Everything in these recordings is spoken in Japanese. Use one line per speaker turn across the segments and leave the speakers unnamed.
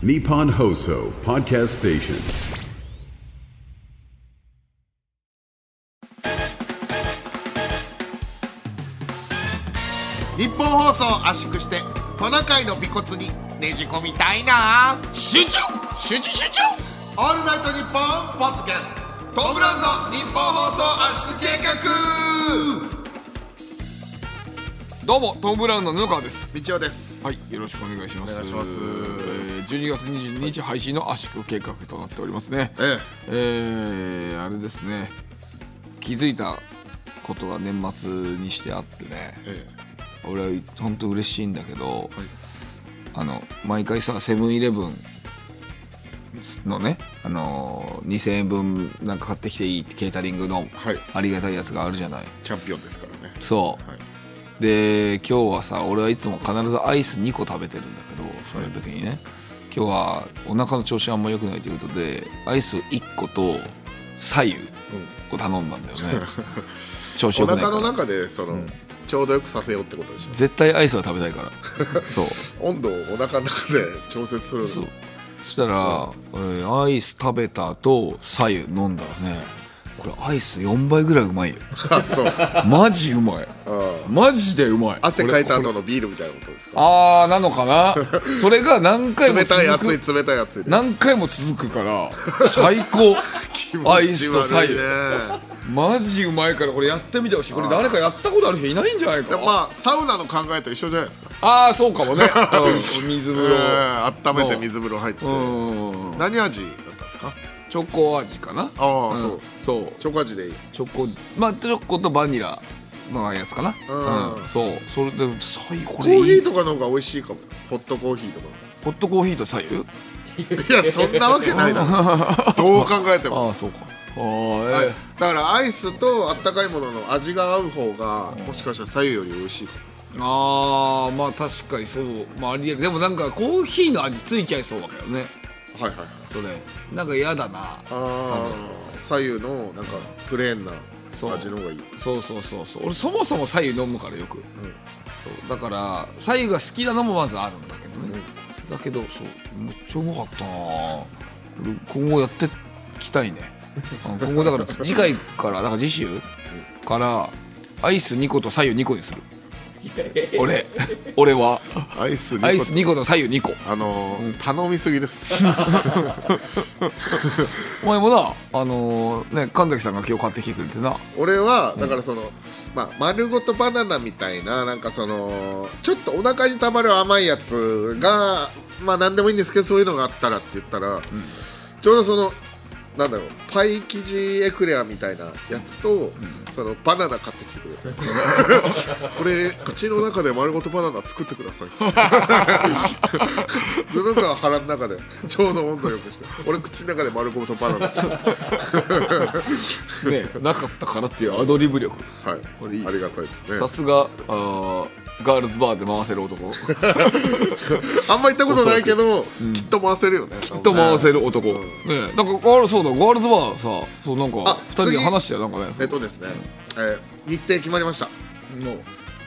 Nippon Hoso Podcast Station.
日本放送を圧縮してトナカイの尾骨にねじ込みたいな。
集中！集中！集中！
オールナイトニッポンポッドキャスト。トムランド日本放送圧縮計画
どうもトム・ブラウンの布川です。
道夫です。
はいよろしくお願いします。
お願いします。
えー12月22日配信の圧縮計画となっておりますね。
え
え。ーあれですね。気づいたことが年末にしてあってね。
え
俺は本当嬉しいんだけど、あの毎回さセブンイレブンのね、あのー2000円分なんか買ってきていいってケータリングの
はい。
ありがたいやつがあるじゃない。
チャンピオンですからね。
そう、
はい
で今日はさ俺はいつも必ずアイス2個食べてるんだけどそういう時にね。今日はお腹の調子あんま良くないということでアイス1個と左右を頼んだんだよね、調子
お
良くないから。
腹の中でその、ちょうどよくさせようってことでしょ。
絶対アイスは食べたいから。そう。
温度をお腹の中で調節するの。
そう。そしたら、えーアイス食べた後左右飲んだらねこれアイス4倍ぐらいうまいよ。
あ そう。
マジうまい。
あ
マジでうまい。
汗かいた
俺
後のビールみたいなことですか？
あーなのかな？それが何回も
冷
続く。
たい熱い冷たい熱いで。
何回も続くから 最高。アイスと左右
気持ち悪いね。
マジうまいからこれやってみてほしい。これ誰かやったことある人いないんじゃないか？
まあサウナの考えと一緒じゃないですか、
ああそうかもね、うん水風呂、
えー温めて水風呂入って、
うん。
何味だったんですか？
チョコ味かな？
ああ、
うん。
そう。
そう。
チョコ味でいい。
チョコまあチョコとバニラのやつかな？
うん。
うん、そう。それで左右こ
コーヒーとかの方が美味しいかも。ホットコーヒーとか。
ホットコーヒーと左右
いやそんなわけないだろ。どう考えても。
ああそうか。ああ
はい。
え
だからアイスとあったかいものの味が合う方がもしかしたら左右より美味しいか
えああまあ確かにそう。まあありえる。でもなんかコーヒーの味ついちゃいそうだけどね。
もはいはいはい。
それ。なんか嫌だな。
ああ左右のなんかプレーンな
そう。
味の方がいい。
そうそうそうそう。俺そもそも左右飲むからよく、そう。だから左右が好きなのもまずあるんだけどね、だけどそう。めっちゃうまかったな。俺今後やっていきたいね。あ今後だから次回からだから次週からアイス2個と左右2個にする俺俺は。
アイス2個
アイス2個と左右2個。
あのー頼みすぎです。
お前もなあのーね神崎さんが今日買ってきてくれてな。
俺はだからその、まあ、丸ごとバナナみたいななんかそのちょっとお腹にたまる甘いやつがまあ何でもいいんですけどそういうのがあったらって言ったら、ちょうどそのなんだろうパイ生地エクレアみたいなやつと、そのバナナ買ってきてくれ。て これ口の中で丸ごとバナナ作ってください。布川腹の中でちょうど温度よくして俺口の中で丸ごとバナナ作る。
ねなかったからっていうアドリブ力。
はい。
これいい
ありがたいですね。
さすがあーガールズバーで回せる男。
あんま行ったことないけど、きっと回せるよね。き
きっと回せる男、ね。なんかガールそうだガールズバーさそうなんか
あ
二人で
次。
話してよなんかね。
えっとですね、えー日程決まりました。
もう。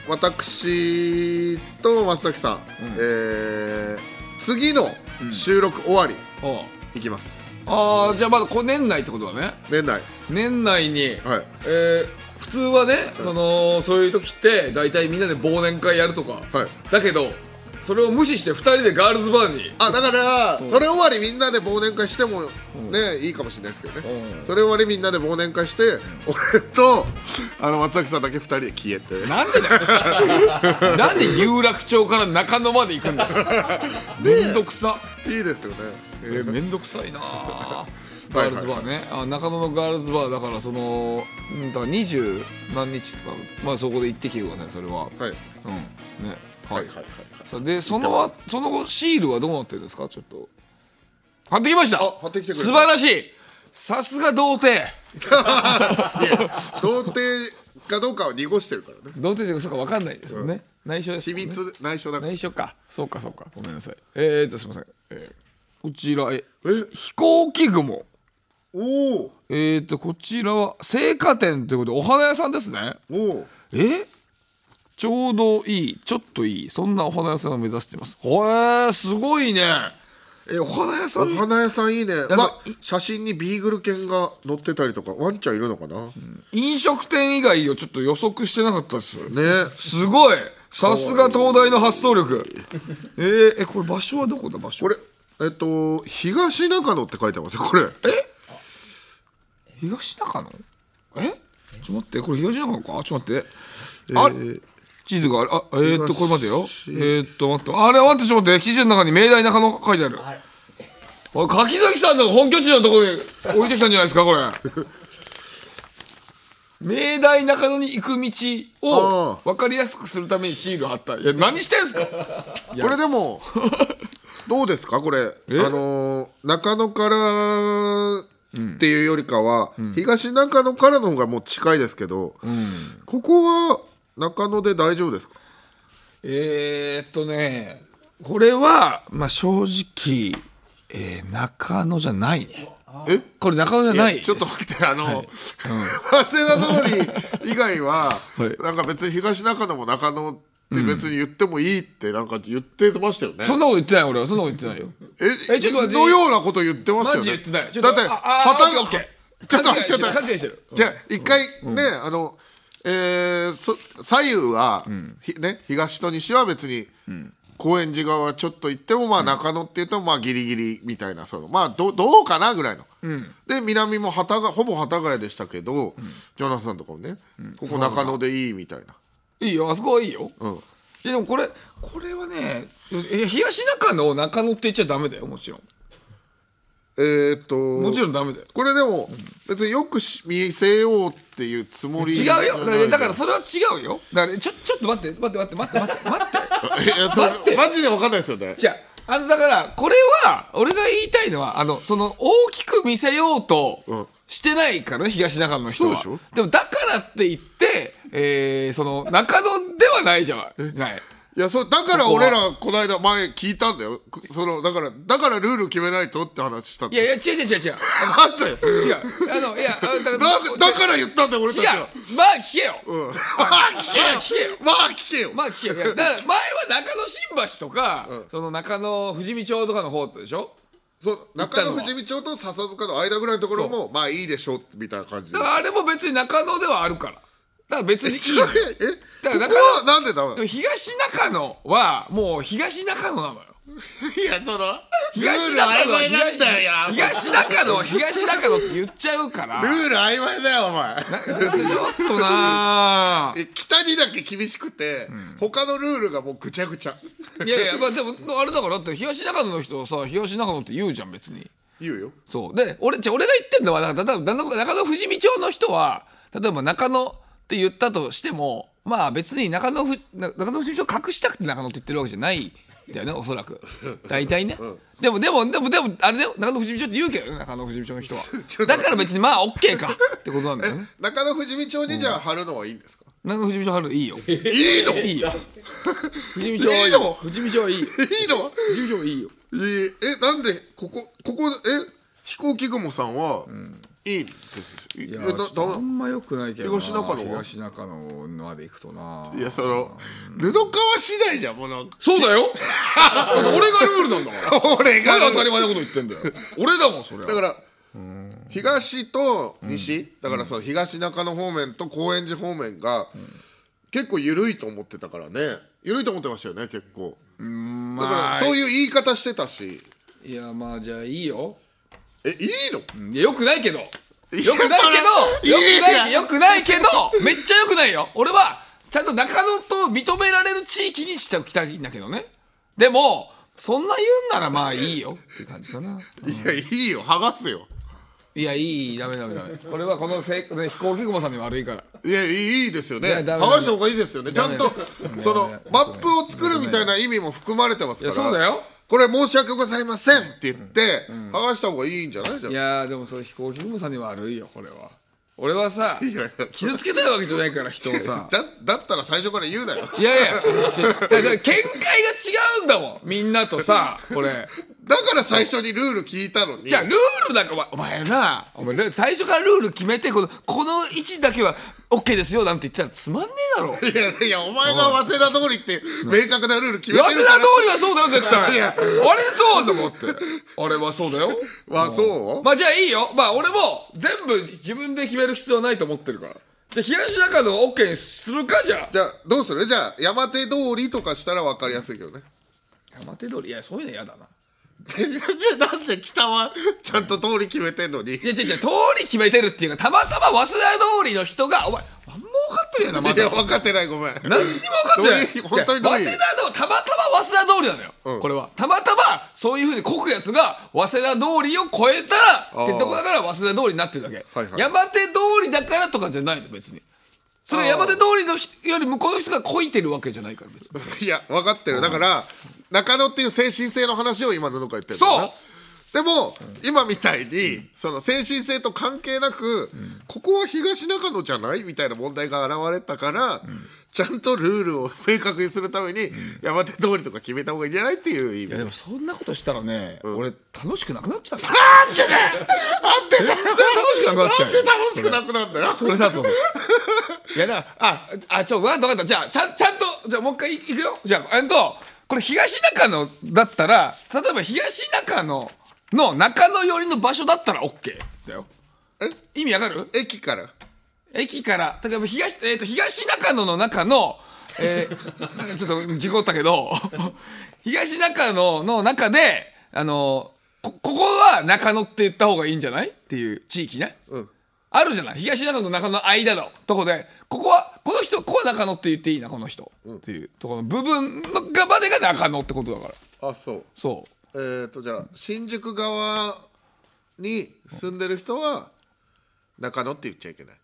私と松崎さん、えー次の収録終わり、
あ
行きます。
ああーじゃあまだこ年内ってことだね。
年内。
年内に、
はい。
えー普通はね、そのそういう時って大体みんなで忘年会やるとか、
はい。
だけどそれを無視して2人でガールズバーに。
あだから、それ終わりみんなで忘年会してもね、いいかもしれないですけどね、
うん。
それ終わりみんなで忘年会して俺とあの松崎さんだけ2人で消えて。
なんでだよ。なんで有楽町から中野まで行くんだよめんどくさ
いいですよね
えー、めんどくさいなあガールズバーね、あ中野のガールズバーだからそのうんだから二十何日とかまあそこで行ってきてくださいそれは。
はい。
うん。ね。は
はいいはいはい。
さあでその後その後シールはどうなってるんですか？ちょっと。貼ってきました。
あ貼ってきてくれた。
素晴らしい。さすが童貞。
いや童貞かどうかは濁してるからね。
童貞じゃそうか分かんないですよね、内緒です
秘
もんね。
密内緒だから。
内緒か。そうかそうか。ごめんなさい。えー、っとすみません、えーこちらえ
え？
飛行機雲
おお
えー、っとこちらは青果店ということでお花屋さんですね。
おお
えちょうどいいちょっといいそんなお花屋さんを目指しています。へえすごいね。えお花屋さん
お花屋さんいいね。
か
まあ写真にビーグル犬が乗ってたりとかワンちゃんいるのかな、
飲食店以外をちょっと予測してなかったです。
ね。
すごい。さすが東大の発想力。えー、えこれ場所はどこだ？場所。
これえっと東中野って書いてますよこれ
東中野？え？ちょっと待ってこれ東中野か？ちょっと待って。あ、地図がある。あえー、っとこれ待てよ。えー、っと待って。あれ待ってちょっと待って。地図の中に明大中野書いてある、おい柿崎さんの本拠地のところに置いてきたんじゃないですかこれ。明大中野に行く道を
あ
分かりやすくするためにシール貼った。いや何してんすか？
これでも どうですか？これ。あのー中野からっていうよりかは、東中野からの方がもう近いですけど、ここは中野で大丈夫ですか？
えー、っとねこれはまあ正直、えー中野じゃない。ね
え？
これ中野じゃない。
ちょっと待ってあの、早稲田通り以外は、
はい。
なんか別に東中野も中野って別に言ってもいいってなんか言ってましたよね、
そんなこと言ってない俺は。そんなこと言ってないよ。
え
えちょっと待って。
のようなこと言ってましたよね？
マジ言ってない。ちょっ
だって。
とああ
旗が
オッ
ちょっと
勘違いしてる。
ちょっと
勘違いしてる。
じゃあ一回ね、あのえーそ左右は、ひね東と西は別に、高円寺側ちょっと行ってもまあ中野って言ってもまあギリギリみたいなそのまあどどうかなぐらいの、で南も幡がほぼ幡ヶ谷でしたけど、ジョナサンとかもね、ここ中野でいいみたいない
いよあそこはいいよ、
ん。
いやでもこれこれはねえ東中野を中野って言っちゃダメだよもちろん。
えーっと
もちろんダメだよ。
これでも別によくし見せようっていうつもり
違うよ。だからだからそれは違うよ。だからちょちょっと待って待って待って待って待って。待って
いやそ
待って。
マジで分かんないですよね。
じゃああのだからこれは俺が言いたいのはあのその大きく見せようと
ん
してないからね東中野の人は。
そうでしょ？
でもだからって言って、えー、その中野ではないじゃない。
いやそうだから俺らこの間前聞いたんだよ。くそのだからだからルール決めないとって話したんだよ。
いやいや違う違う違う違う。
あったよ
違う。あのいやあだから
だだから言ったんだよ俺た
違う。
ちは
まあ聞けよ、
うん。まあ聞
けよ。聞けよ。
まあ聞けよ。
まあ聞けよ。いやだから前は中野新橋とか、その中野富士見町とかの方でしょ？
そう中野富士見町と笹塚の間ぐらいのところもまあいいでしょうみたいな感じで。
だからあれも別に中野ではあるから。だから別にいいのよ
え
だから
ここはなんでダメ
東中野はもう東中野なのよ
いやその
東中野は東東中野は東中野って言っちゃうから。
ルール曖昧だよお前。
ちょっとな
え北にだけ厳しくて、他のルールがもうぐちゃぐちゃ。
いやいやまあでもあれだからだって東中野の人はさ東中野って言うじゃん別に。
言うよ。
そう。で俺じゃあ俺が言ってんのはだから例えば中中野富士見町の人は例えば中野って言ったとしてもまあ別に中野ふな中野富士見町を隠したくて中野って言ってるわけじゃないんだよねおそらく。大体ね、でもでもでもでもあれだよ。中野富士見町って言うけどね中野富士見町の人は。だから別にまあ OK かってことなんだよね。
中野富士見町にじゃあ貼るのはいいんですか、
中野富士見町貼るのいいよ。
いいの？
いいよ。富士見町はいい富士見町はいいよ。
いいの？
富士見町はいいよ。
えなんでここここえ飛行機雲さんは、いいんです。い
いや
えな
ちょっと
だ
あんま良くないけどな。
東中野は？
東中野まで行くとな。い
やその布川次第じゃんもうなんか。
そうだよ。俺がルールなんだから。
俺が
何当たり前なこと言ってんだよ。俺だもんそれ
だから東と西、だからその東中野方面と高円寺方面が、結構緩いと思ってたからね。緩いと思ってましたよね結構。だから
まあ
そういう言い方してたし。
いやまあじゃあいいよ
えいいの？
いやよくないけど。よくないけど。よくないよくないけど。めっちゃよくないよ。俺はちゃんと中野と認められる地域にしておきたいんだけどね。でもそんな言うんならまあいいよって感じかな。い
やいいよ。剥がすよ。
いやいい。ダメダメダメ。これはこのせいね飛行機雲さんに悪いから。
いやいいですよね。剥がした方がいいですよね。ちゃんとそのマップを作るみたいな意味も含まれてます
い
から。
やそうだよ
これ申し訳ございませんって言って剥がした方がいいんじゃない？じゃ
い
ん
やーでもそれ飛行機雲さんに悪いよこれは。俺はさ
いやいや。
傷つけたいわけじゃないから人をさ。
だだったら最初から言うなよ。
いやいやちょだから見解が違うんだもんみんなとさこれ。
だから最初にルール聞いたのに。
じゃあルールなんかお前お前なお前ル最初からルール決めてこのこの位置だけは OK ですよなんて言ったらつまんねえだろ。
いやいやお前が早稲田通りって明確なルール決め
早稲田
てるから。
通りはそうだよ絶対。
いや。
あれそうだもんって。あれはそうだよ。
あそう？
まあじゃあいいよ。まあ俺も全部自分で決める必要はないと思ってるから。じゃあ東中野を OK にするかじゃあ。
じゃあどうする？じゃあ山手通りとかしたら分かりやすいけどね。
山手通り？いやそういうの嫌だな
なんで北はちゃんと通り決めてんのに？
いや違う違う通り決めてるっていうかたまたま早稲田通りの人がお前何も分かってねえなまだ。
いや分かってないごめん。
何にも分かってない。
本当に
早稲田のたまたま早稲田通りなのよ、
うん。
これは。たまたまそういうふうにこくやつが早稲田通りを越えたらってとこだから早稲田通りになってるだけ、
はいはい。
山手通りだからとかじゃないの別にそれ山手通りの人より向こうの人がこいてるわけじゃないから別に。
いや分かってる。だから中野っていう精神性の話を今布川言ってるんだよな
そう。
でも、今みたいに、その精神性と関係なく、ここは東中野じゃない？みたいな問題が現れたから、ちゃんとルールを明確にするために、山手通りとか決めた方がいいんじゃないっていう意味。
いやでもそんなことしたらね、俺楽しくなくなっちゃうよ。
なんでだよ！
全然楽しくなくなっちゃうよ。
楽しくなくなんだよ
それだと いやだからああちょ分かった分かった。じゃあちゃんちゃんとじゃあもう一回いいくよ。じゃあえっとこれ東中野だったら例えば東中野の中野寄りの場所だったら OK だよ。
え？
意味わかる？
駅から
駅から例えば東,、えー、と東中野の中の、えーなんかちょっと事故ったけど 東中野の中であのこここは中野って言った方がいいんじゃないっていう地域ね、
うん。
あるじゃない？東中野と中野の間のとこで。ここはこの人ここは中野って言っていいなこの人、っていうところの部分のがまでが中野ってことだから。
あそう。
そう。
えー、とじゃあ新宿側に住んでる人は中野って言っちゃいけない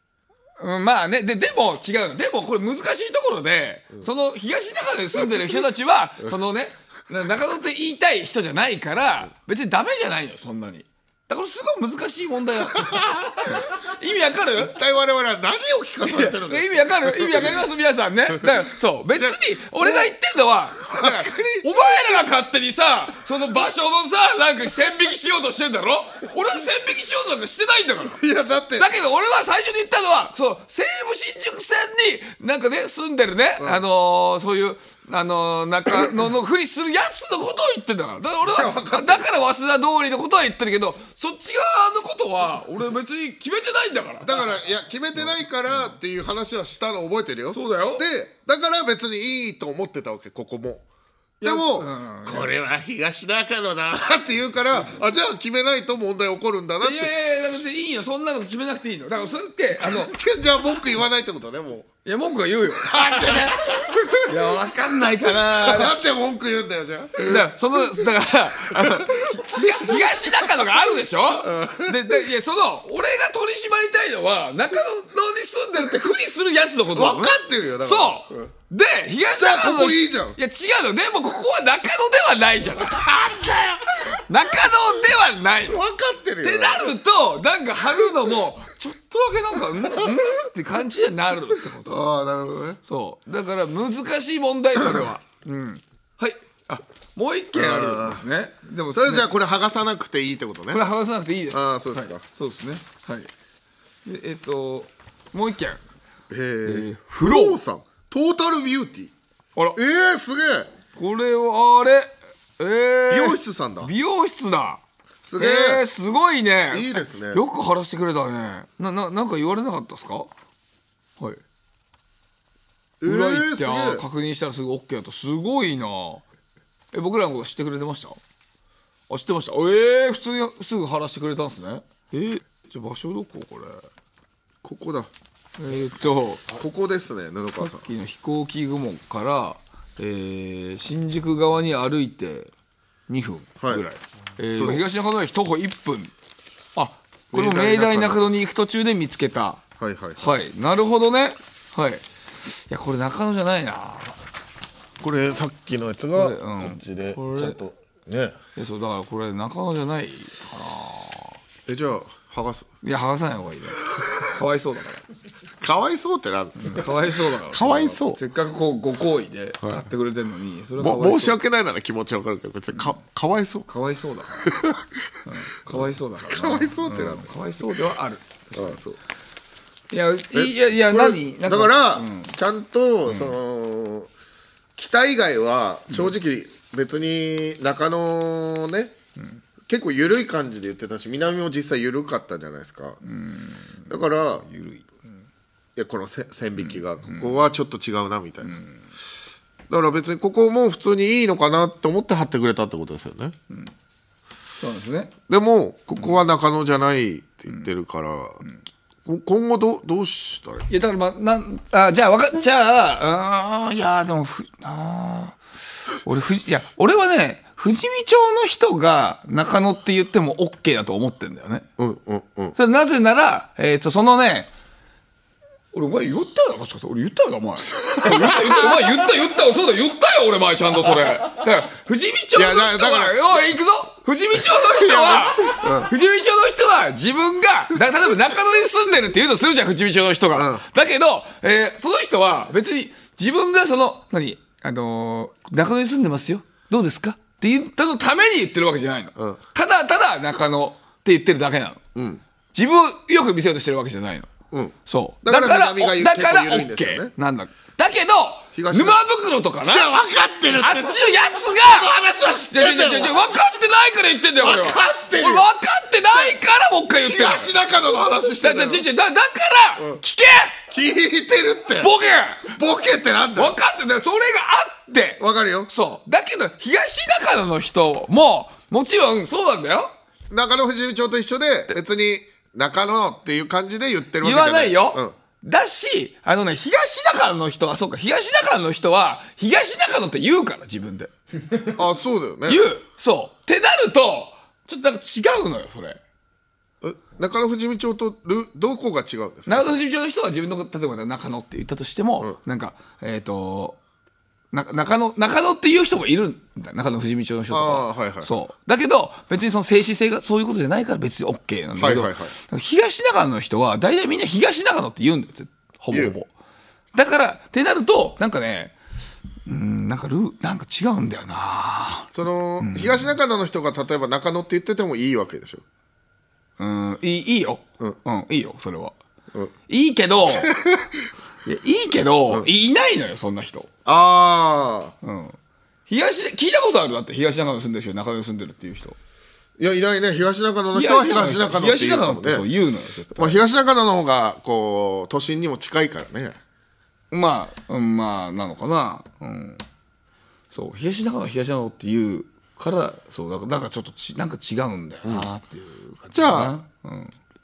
うん、まあねででも違うの。でもこれ難しいところで、その東中野に住んでる人たちは、そのねな中野って言いたい人じゃないから別にダメじゃないのよそんなにだからすごい難しい問題なの 意味わかる？
一体我々は何を聞かされてるの
意味わかる？意味わかります？皆さんね。だからそう。別に俺が言ってんのはお前らが勝手にさその場所のさなんか線引きしようとしてんだろ？俺は線引きしようとなんかしてないんだから。
いやだって
だけど俺は最初に言ったのはそう西武新宿線になんかね住んでるね、あのーそういうあのー中野のふりするやつのことを言ってんだから。だから俺はだから早稲田通りのことは言ってるけどそっち側のことは俺別に決めてないんだから。
だからいや決めてないからっていう話はしたの覚えてるよ。
そうだよ。
でだから別にいいと思ってたわけここもでも、これは東中野だなって言うからあじゃあ決めないと問題起こるんだなって。
いやいやいや別にいいよ。そんなの決めなくていいの。だからそれってあの
じゃあ文句言わないってことねもう。
いや文句は言うよ。いやわかんないかな。
なんで文句言うんだよじゃあ。
だからそのだからあのひ東中野があるでしょ、ででいやその俺が取り締まりたいのは中野に住んでるってふりするやつのこと
分かってるよだから。
そう、で東
じゃあ
中野
ここいいじゃん。
いや違うの。でもここは中野ではないじゃない中野ではない。の
分かってるよ。
ってなるとなんか貼るのもちょっとだけなんかうん？うんって感じになるってこと。
ああなるほどね。
そう。だから難しい問題それは。うん。はい。あもう一件あるんですね。でも
それじゃあ
ね
これ剥がさなくていいってことね。
これ剥がさなくていいです。
あーそうですか。
はい。そうですね。はい。でえっ、ともう一件。
へえ
フロー
さんトータルビューティー
あら。
えー、すげえ。
これはあれ。えー、
美容室さんだ。
美容室だ。
すげえ。
えー、すごいね。
いいですね。
よく貼らしてくれたね。なななんか言われなかったですか？はい。
え
裏行
ー、
って、
え
ー確認したらすぐ OK だった。すごいな。え僕らのこと知ってくれてました？あ知ってました。えー、普通にすぐ貼らしてくれたんですね。えー、じゃあ場所どこ？これ。
ここだ
えー、っと
ここですね布川さん。
さっきの飛行機雲から、えー新宿側に歩いて2分ぐらい、
はい
え東中野駅徒歩1分あこれも明大中野に行く途中で見つけた。
はいはい
はい。なるほどね。はい。いやこれ中野じゃないな。
これさっきのやつが
これうん。
こっちでちゃんとね。
えそうだからこれ中野じゃない
えじゃあ剥がす。
いや剥がさない方がいいね。かわいそうだか
かわいそうってなん
らかわいそうだから。
かわいそう。
せっかくこうご好意でやってくれてるのにそれはかわいそう。
も申し訳ないなら気持ちわかるけど別にかかわいそう。
かわいそうだから、うん。かわいそうだからな。
かわいそうってなんだ
ん。かわいそうではある。
ああそう。
いやいやいや何？なん
だから、ちゃんと、その北以外は正直別に中野ね、結構緩い感じで言ってたし南も実際緩かったじゃないですか、だから
緩い
いやこのせ線引きがここはちょっと違うなみたいな、だから別にここも普通にいいのかなって思って貼ってくれたってことですよね、
そうですね。
でもここは中野じゃないって言ってるから、こ今後どうどうしたらいい？
いやだからまあなんあじゃあわかじゃああーいやでもふあー俺ふじいや俺はね富士見町の人が中野って言っても OK だと思ってんだよね。
うんうんうん。
それなぜなら、えー、とそのね俺お前言ったよな確か俺言ったよなお前。言った言ったお前言った言ったそうだ言ったよ俺前ちゃんとそれ。だから富士見町の人はおい行くぞ。富士見町の人は富士見町の人は自分がだ例えば中野に住んでるって言うとするじゃん富士見町の人が、だけど、えーその人は別に自分がその何あのー中野に住んでますよ。どうですか？って言ったのために言ってるわけじゃないの、ただただ中野って言ってるだけなの、自分をよく見せようとしてるわけじゃないの、
うん。
そう。
だから
だから
結構緩いんですよね。
OK なんだ。だけど
東
沼袋とかな。
分かってる
あっちのやつが
話は知
じゃじゃじゃじゃ分かってないから言ってんだよ俺は。
分かってる。
俺分かってないからもう一回言ってんだよ。
東中野の話して
だだ
る
だだだから聞け。
聞いてるって。
ボケ。
ボケってなんだよ。
分かってんだよ。それがあって。
わかるよ。
そう。だけど東中野の人ももちろんそうなんだよ。
中野富士見町と一緒で別に中野っていう感じで言ってるわけ
言
じゃない。
わないよ、
うん。
だしあのね東中野の人はそうか東中野の人は東中野って言うから自分で。
あそうだよね。
言う。そう。ってなるとちょっとなんか違うのよそれ。
え中野富士見町とルどこが違うんですか？
長野富士町の人は自分の例えば中野って言ったとしても、なんかえっ、とな中野中野っていう人もいるんだ。中野富士見町の人とか。
はいはい。
そう。だけど別にその静止性がそういうことじゃないから別に OK なんだけど、
はいはいはい。
東中野の人は大体みんな東中野って言うんだよ絶ほぼほぼ。だからってなるとなんかねうんなんかルーなんか違うんだよな。
その、東中野の人が例えば中野って言っててもいいわけでしょ？
うんいいいいよ、うんいいよそれは、
うん。
いいけど いやいいけど、いないのよそんな人。
ああ
うん。東で聞いたことある？だって東中野住んでる人中野に住んでるっていう人。
いやいないね。東中野の人は東中野って
東
言うかも
中野ってそう
ね
言うのよ絶対。
まあ、東中野の方がこう都心にも近いからね。
まあ、うん、まあなのかな。うん。そう東中野は東中野っていうからそうだからなんかちょっとちなんか違うんだよなっていう感じ
じゃ
かな
あ、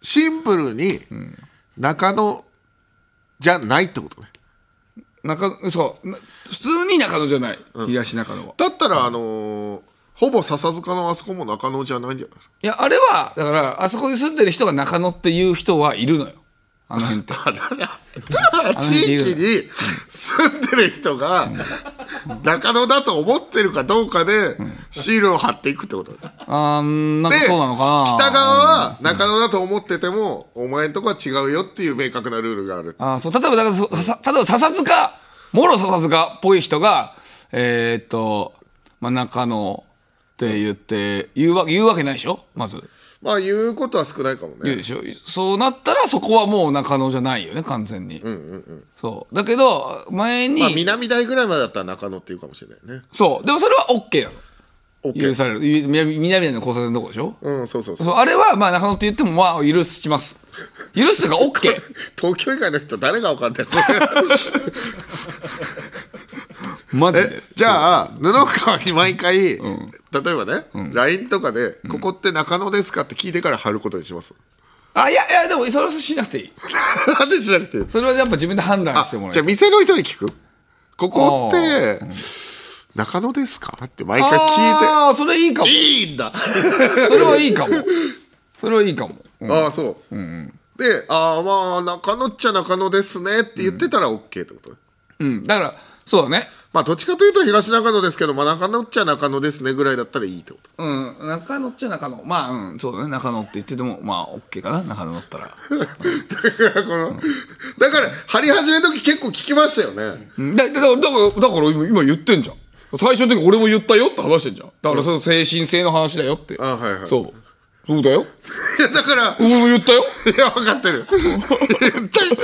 シンプルに中野じゃないってことね。
中そう。な普通に中野じゃない、東中野は。
だったらあのーほぼ笹塚のあそこも中野じゃないんじゃない
いやあれはだからあそこに住んでる人が中野っていう人はいるのよあの辺って。
地域に住んでる人が中野だと思ってるかどうかでシールを貼っていくってこと。
あーなんか
で
そうなのかな。
北側は中野だと思ってても、お前んとこは違うよっていう明確なルールがある。
あーそう例えばだからそさ例えば笹塚もろ笹塚っぽい人がえーっと、まあ、中野って言って言うわ言うわけないでしょ？まず
まあ言うことは少ないかもね。
言うでしょ？そうなったらそこはもう中野じゃないよね完全に、そう。だけど前に、
まあ南台ぐらいまでだったら中野っていうかもしれないね。
そう。でもそれは OK なの許される。み南南の交差点のとこでしょ、
うんそうそうそう。
あれはまあ中野って言ってもまあ許します。許すというか OK
東京以外の人誰が分かんない
マジ
えじゃあ布川に毎回、例えばね、LINE とかで、ここって中野ですか?」って聞いてから貼ることにします？
あいやいやでもそれはしなくていい。
なんでしなくて
それはやっぱ自分で判断
あ
してもら
じゃあ店の人に聞く？ここって中野ですか？って毎回聞い
ああそれいいかも。
ていいんだ。
それはいいかも。それはいいかも、うん。
ああそう、で「ああまあ中野っちゃ中野ですね」って言ってたら OK ってこと、
うん、だからそうだね。
まあどっちかというと東中野ですけど、まあ、中野っちゃ中野ですねぐらいだったらいいってこと？
うん。中野っちゃ中野。まあうんそうだね。中野って言っててもまあ OK かな。中野だったら。
だからこの、だから貼り始めの時結構聞きましたよね、
うん。だだだだからだから今今言ってんじゃん最初の時俺も言ったよって話してんじゃん。だからその精神性の話だよって。
あはいはい。
そう。そうだよ。
いやだから
俺も言ったよ。
いや分かってる。言ったよ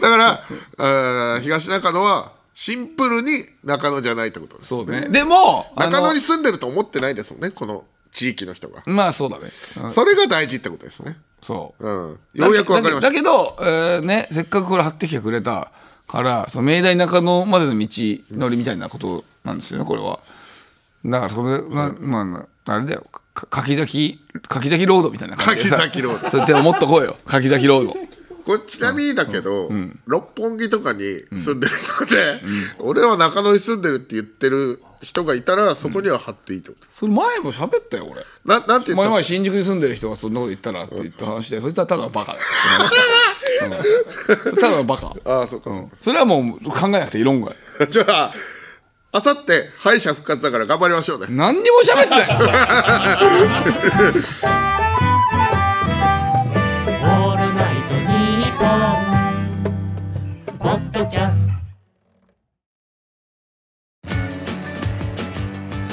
だからあー東中野はシンプルに中野じゃないってことです。
そうね。でもあの
中野に住んでると思ってないですもんねこの地域の人が。
まあそうだね。うん。
それが大事ってことですね。
そう。
うん。ようやく分かりました。
だけど、えーね、せっかくこれ貼ってきてくれたからその明大中野までの道のりみたいなことなんですよねこれは。だからそれままああれだよ。か柿崎柿崎ロードみたいな感じでさ。
柿崎ロード。
そうやって思っとこうよ。柿崎ロード。
これちなみにだけど、六本木とかに住んでる人で、俺は中野に住んでるって言ってる人がいたらそこには貼っていいってこと
それ前も喋ったよ俺。
ななんて言った？
前々新宿に住んでる人がそんなこと言ったらって言った話でそいつはただのバカだよ、うん。ただのバカ。
ああそっかそっか、
それはもう考えなくていい論外。
じゃああさって敗者復活だから頑張りましょうね。
何にも喋ってない。
オールナイトニッポン」ポッドキャスト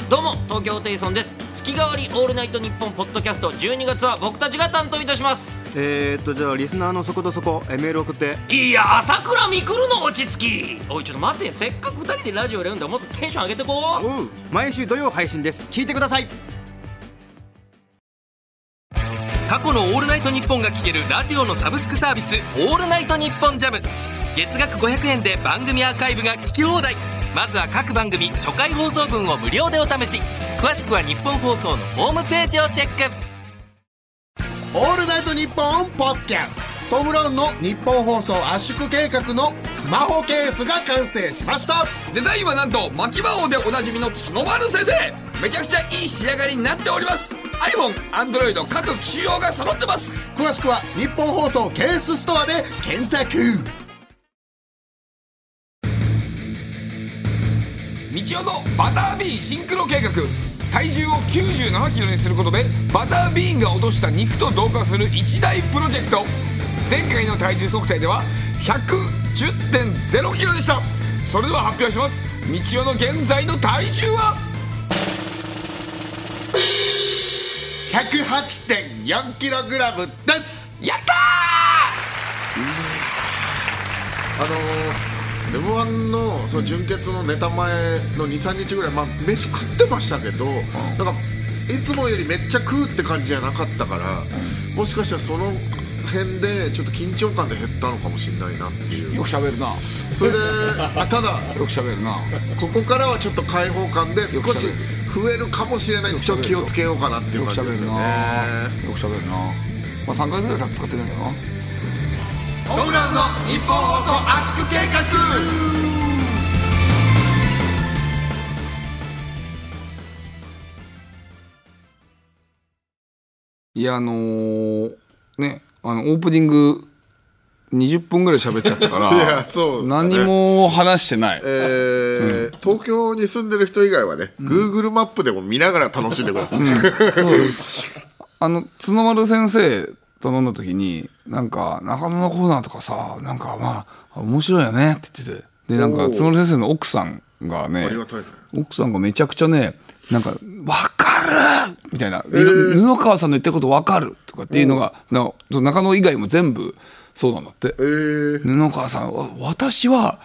どうも東京ホテイソンです。月替わりオールナイトニッポンポッドキャスト12月は僕たちが担当いたします。
えー、っとじゃあリスナーのそこどそこえメール送って。
いや朝倉未来の落ち着き。おいちょっと待てせっかく2人でラジオやるんだ。もっとテンション上げてこう。
おう毎週土曜配信です。聞いてください。
過去の「オールナイトニッポン」が聴けるラジオのサブスクサービス「オールナイトニッポンジャム。月額500円で番組アーカイブが聞き放題まずは各番組初回放送分を無料でお試し詳しくは日本放送のホームページをチェック
オールナイトニッポンポッドキャストトム・ブラウンの日本放送圧縮計画のスマホケースが完成しました。
デザインはなんと牧場王でおなじみの角丸先生。めちゃくちゃいい仕上がりになっております。iPhone、Android 各機種用が揃ってます。
詳しくは日本放送ケースストアで検索
道夫のバタービーンシンクロ計画。体重を9 7キロにすることでバタービーンが落とした肉と同化する一大プロジェクト。前回の体重測定では110 0キロでした。それでは発表します。道夫の現在の体重は
？108.4kg です。
やった
あのー、m 1のその準決のネタ前の23日ぐらい、まあ、飯食ってましたけど、なんかいつもよりめっちゃ食うって感じじゃなかったから、もしかしたらその辺でちょっと緊張感で減ったのかもしれないなっていう。
ーよく喋るな。
それで、まあ、ただ
よく喋るな。
ここからはちょっと開放感で少し増えるかもしれないんでちょっと気をつけようかなっていう感じですよね。
な。よく喋るな。まあ3ヶ月ぐらい使ってないけどな
トム・ブラウンの日本放送圧縮計画
いやあのーねあのオープニング20分ぐらい喋っちゃったから
いやそうだね。
何も話してない、
えー東京に住んでる人以外はね、Google マップでも見ながら楽しんでください、
あの角丸先生と飲んだ時になんか中野のコーナーとかさなんかまあ面白いよねって言ってて。でなんか
おー。
角丸先生の奥さんがね奥さんがめちゃくちゃねなんか「わかる!」みたいな「いろ布川さんの言ってることわかる!」とかっていうのがな中野以外も全部そうなんだって。
えー。
布川さんは私は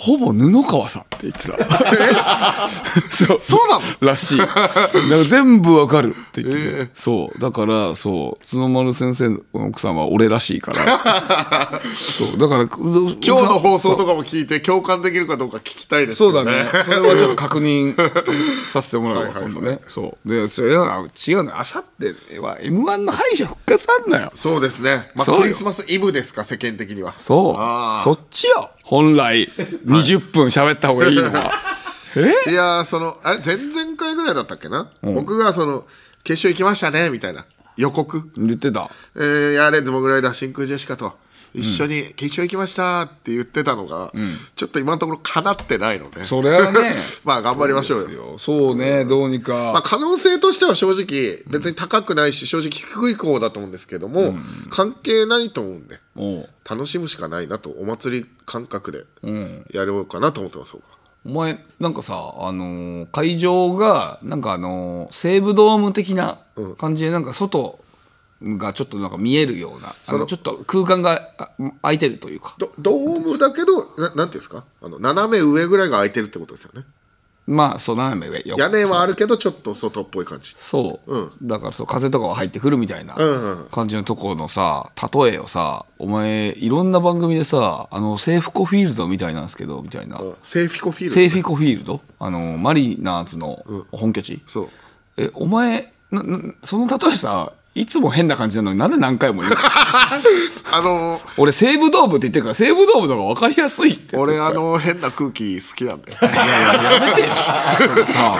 ほぼ布川さんって言ってた。そう。
そうなの？
らしい。だから全部わかるって言ってて、そう。だからそう。角丸先生の奥さんは俺らしいから。そう。だから今
今日の放送とかも聞いて共感できるかどうか聞きたいです
そう
よ
だね。それはちょっと確認 させてもらうわ今度ね。そう。でそれは違うのあさっては m 1の敗者復活あんのよ。
そうですね、まあ、クリスマスイブですか世間的には。
そう。そっちよ本来20分喋った方がいいのは。え？
いやーそのあれ前々回ぐらいだったっけな、僕がその決勝行きましたねみたいな。予告。
言ってた。
えー、やれズモグライダー真空ジェシカと。一緒に決勝行きましたって言ってたのが、ちょっと今のところ叶ってないので
それはね
まあ頑張りましょうよ。
よ。そうねどうにか、
まあ、可能性としては正直別に高くないし正直低い方だと思うんですけども、関係ないと思うんで楽しむしかないなとお祭り感覚でやろうかなと思ってます
お前なんかさあのー会場がなんかあのー西武ドーム的な感じでなんか外がちょっとなんか見えるようなあのちょっと空間があ空いてるというか。
ドドームだけどななんていうんですか？あの斜め上ぐらいが空いてるってことですよね
まあそう斜め上よ
屋根はあるけどちょっと外っぽい感じ。
そう、だからそう風とかは入ってくるみたいな感じのところのさ例えをさお前いろんな番組でさあのセーフコフィールドみたいなんですけどみたいな、
セーフィコフィールド
セーフィコフィールド？あのマリナーズの本拠地、
そう。
えお前ななその例えさいつも変な感じなのになんで何回も言うの？
あの
俺西武ドームって言ってるから西武ドームの方が分かりやすいって。
俺あの変な空気好きなんで
いやいややめてよ。それさ。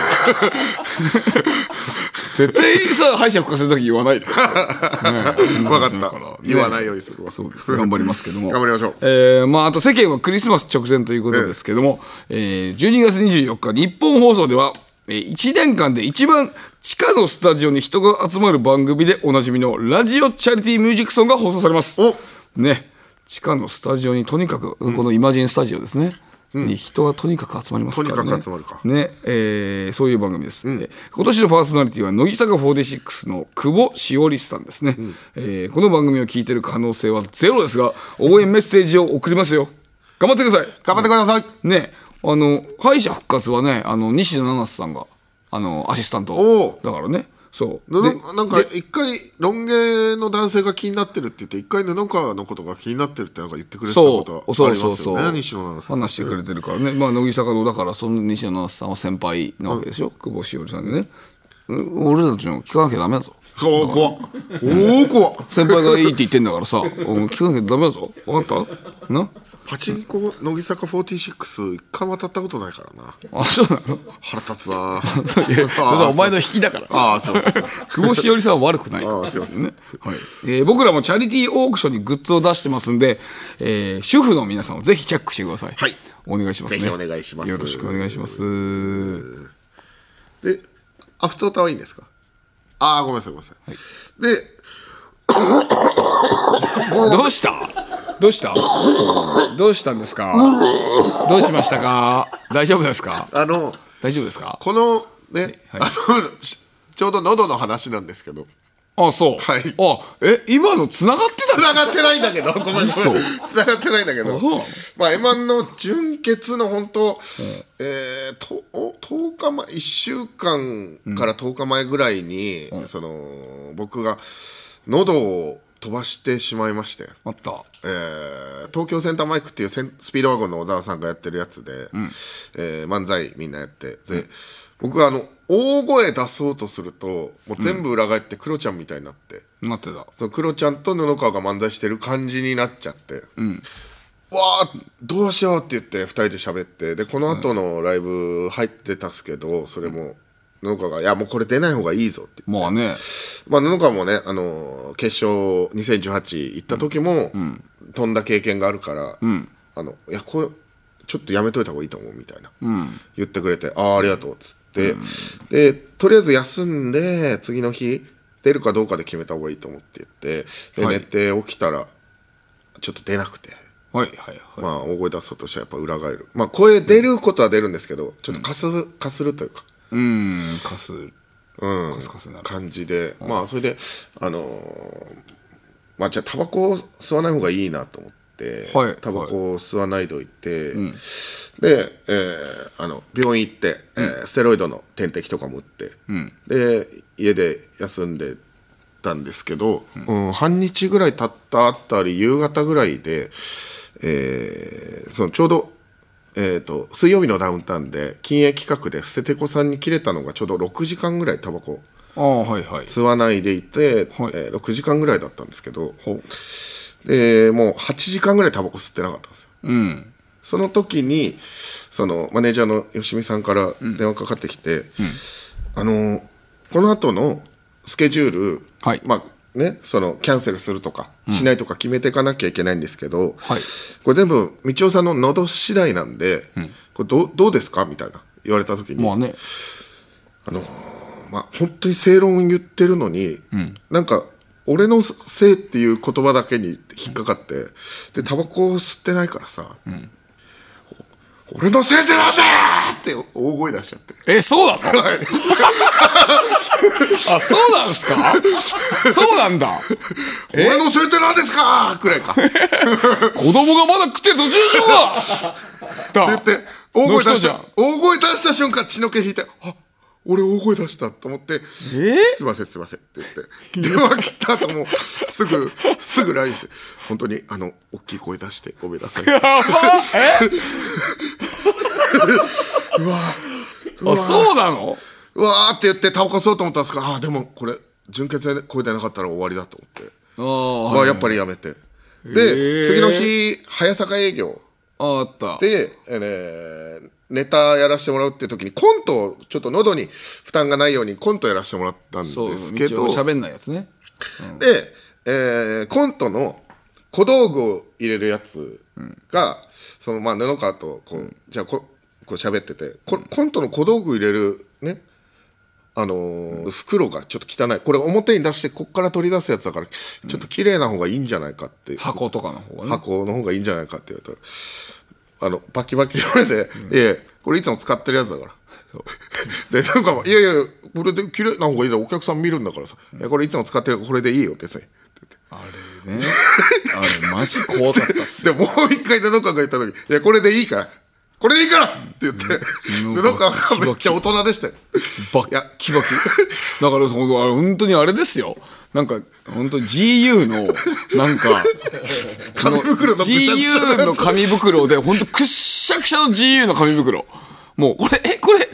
絶対さ敗者復活する時言わないで、ね、
分かった。言わないようにするわ。
そうです。頑張りますけども。
頑張りましょう。
えーまあ、あと世間はクリスマス直前ということですけども、えー12月24日日本放送では、えー1年間で一番地下のスタジオに人が集まる番組でおなじみのラジオチャリティーミュージックソンが放送されます。
お。
ね。地下のスタジオにとにかく、このイマジンスタジオですね、に人がとにかく集まりますからね。
とにかく集まるか。
ね。えーそういう番組です、で今年のパーソナリティは乃木坂46の久保しおりさんですね、えーこの番組を聞いてる可能性はゼロですが応援メッセージを送りますよ。頑張ってください。
頑張ってください。
ねあの敗者復活はねあの西野七瀬さんがあのアシスタント。だからね。そう。
な
で
なんか一回ロン毛の男性が気になってるって言って一回布川のことが気になってるってなんか言ってくれてたこ
そうそう
とありますよ
そう。そう
ね。西野七瀬さん
話してくれてるからね。まあ乃木坂のだからその西野七瀬さんは先輩なわけでしょ、久保しおりさんでね。う俺たちも聞かなきゃダメだぞ
おお怖っ怖
先輩がいい。って言ってんだからさ聞かなきゃダメだぞ分かったな
パチンコ乃木坂46一回も当たったことない。からな
あそうなの
腹立つな
それはお前の引きだから
ああそうそうそう
久保しおりさんは悪くない。
ああすい。ません
ね、はい。え僕らもチャリティーオークションにグッズを出してますんで、え主婦の皆さんもぜひチェックしてください。
はい。
お願い。します
ぜひお願い。します
よろしくお願い。します
でアフタータはい。いんですかああごめんなさいごめんなさい、で
どうした？どうした？どうしたんですか？どうしましたか？大丈夫ですか？
あの
大丈夫ですか？
このね、
はい。
あのしちょうど喉の話なんですけど
あそう、
はい。
あえ今の繋がってた
繋がってないんだけどごめんごめん。
嘘。
繋がってないんだけど。
あそう
まあ M1 の準決の本当、えー、とお10日前1週間から10日前ぐらいに、その僕が喉を飛ばしてしまいまして、
あった。
えー東京センターマイクっていうセンスピードワゴンの小沢さんがやってるやつで、えー漫才みんなやって。で、僕があの大声出そうとするともう全部裏返ってクロちゃんみたいになって。
なってた。
そのクロちゃんと布川が漫才してる感じになっちゃって、わあどうしようって言って2人で喋って。でこの後のライブ入ってたっすけどそれも布川が「いやもうこれ出ない方がいいぞ」って
まあね。
まあ、布川もね、あのー決勝2018行った時も、飛んだ経験があるから、あのいやこれちょっとやめといた方がいいと思うみたいな、言ってくれて「ああありがとう」っつって、でとりあえず休んで次の日出るかどうかで決めた方がいいと思って言ってで、
はい。
寝て起きたらちょっと出なくて。
はいはいはい。
まあ、大声出そうとしてはやっぱ裏返る、まあ、声出ることは出るんですけどちょっとかす,、かするというか、
うんかす。
うん。
カスカスになる。
感じで、まあそれであのーまあじゃあタバコを吸わない方がいいなと思って、
はい
タバコを吸わないといて、で、えーあの病院行って、えーステロイドの点滴とかも打って、で家で休んでたんですけど、うん。半日ぐらい経ったあたり夕方ぐらいで、えーそのちょうどえー、と水曜日のダウンタウンで禁煙企画で捨ててこさんに切れたのがちょうど6時間ぐらいタバコ吸わないでいて、
はい。
えー6時間ぐらいだったんですけど
ほ
でもう8時間ぐらいタバコ吸ってなかったんですよ。
ううん。
その時にそのマネージャーの吉見さんから電話かかってきて、あのこの後のスケジュール、
はい。
まあね、そのキャンセルするとかしないとか決めていかなきゃいけないんですけど、
はい。
これ全部道夫さんの喉次第なんで、これどうどうですか？みたいな言われた時に、
まあね。
まあ、本当に正論言ってるのに、なんか俺のせいっていう言葉だけに引っかかってでタバコを吸ってないからさ、俺のせいでなんだよって大声出しちゃって。
えそうなの？あそうなんですか？そうなんだ。
俺のせいでなんですか？くらいか。って
子供がまだ食ってる途中でしょ？うが
言って大声出した大声出した瞬間血の気引いてあ俺大声出したと思って「すいませんすいません」って言って 電話切った後もすぐすぐ LINE して「本当にあの大きい声出してごめんなさい」
あそうなの？
うわーって言ってタバコ吸おうと思ったんですがあーでもこれ純血で声出なかったら終わりだと思って。
あ
まあやっぱりやめて。で次の日早坂営業。
ああった。
で、えーねネタやらせてもらうって時にコントをちょっと喉に負担がないようにコントやらせてもらったんですけど。
喋んないやつね。
で、えーコントの小道具を入れるやつが、そのまあ布川とこう、じゃあここう喋っててこコントの小道具入れるねあのー袋がちょっと汚い。これ表に出してこっから取り出すやつだからちょっと綺麗な方がいいんじゃないかって、
箱とかの方がね。
箱の方がいいんじゃないかって言われたらあのバキバキの上で「いやいやこれいつも使ってるやつだから」でなんか「いやいやこれで綺麗な方がいいだろお客さん見るんだからさ。いやこれいつも使ってるこれでいいよ。別に」って言って
ね。あれマジ怖かったっす
でもう一回布川が言った時「いやこれでいいからこれでいいから!」って言って。布川がめっちゃ大人でしたよ。
バッキバキ。だからその本当にあれですよ。なんか本当 GU のなんか
紙袋の
GU の紙袋で本当くっしゃくしゃの GU の紙袋。もうこれえこれ何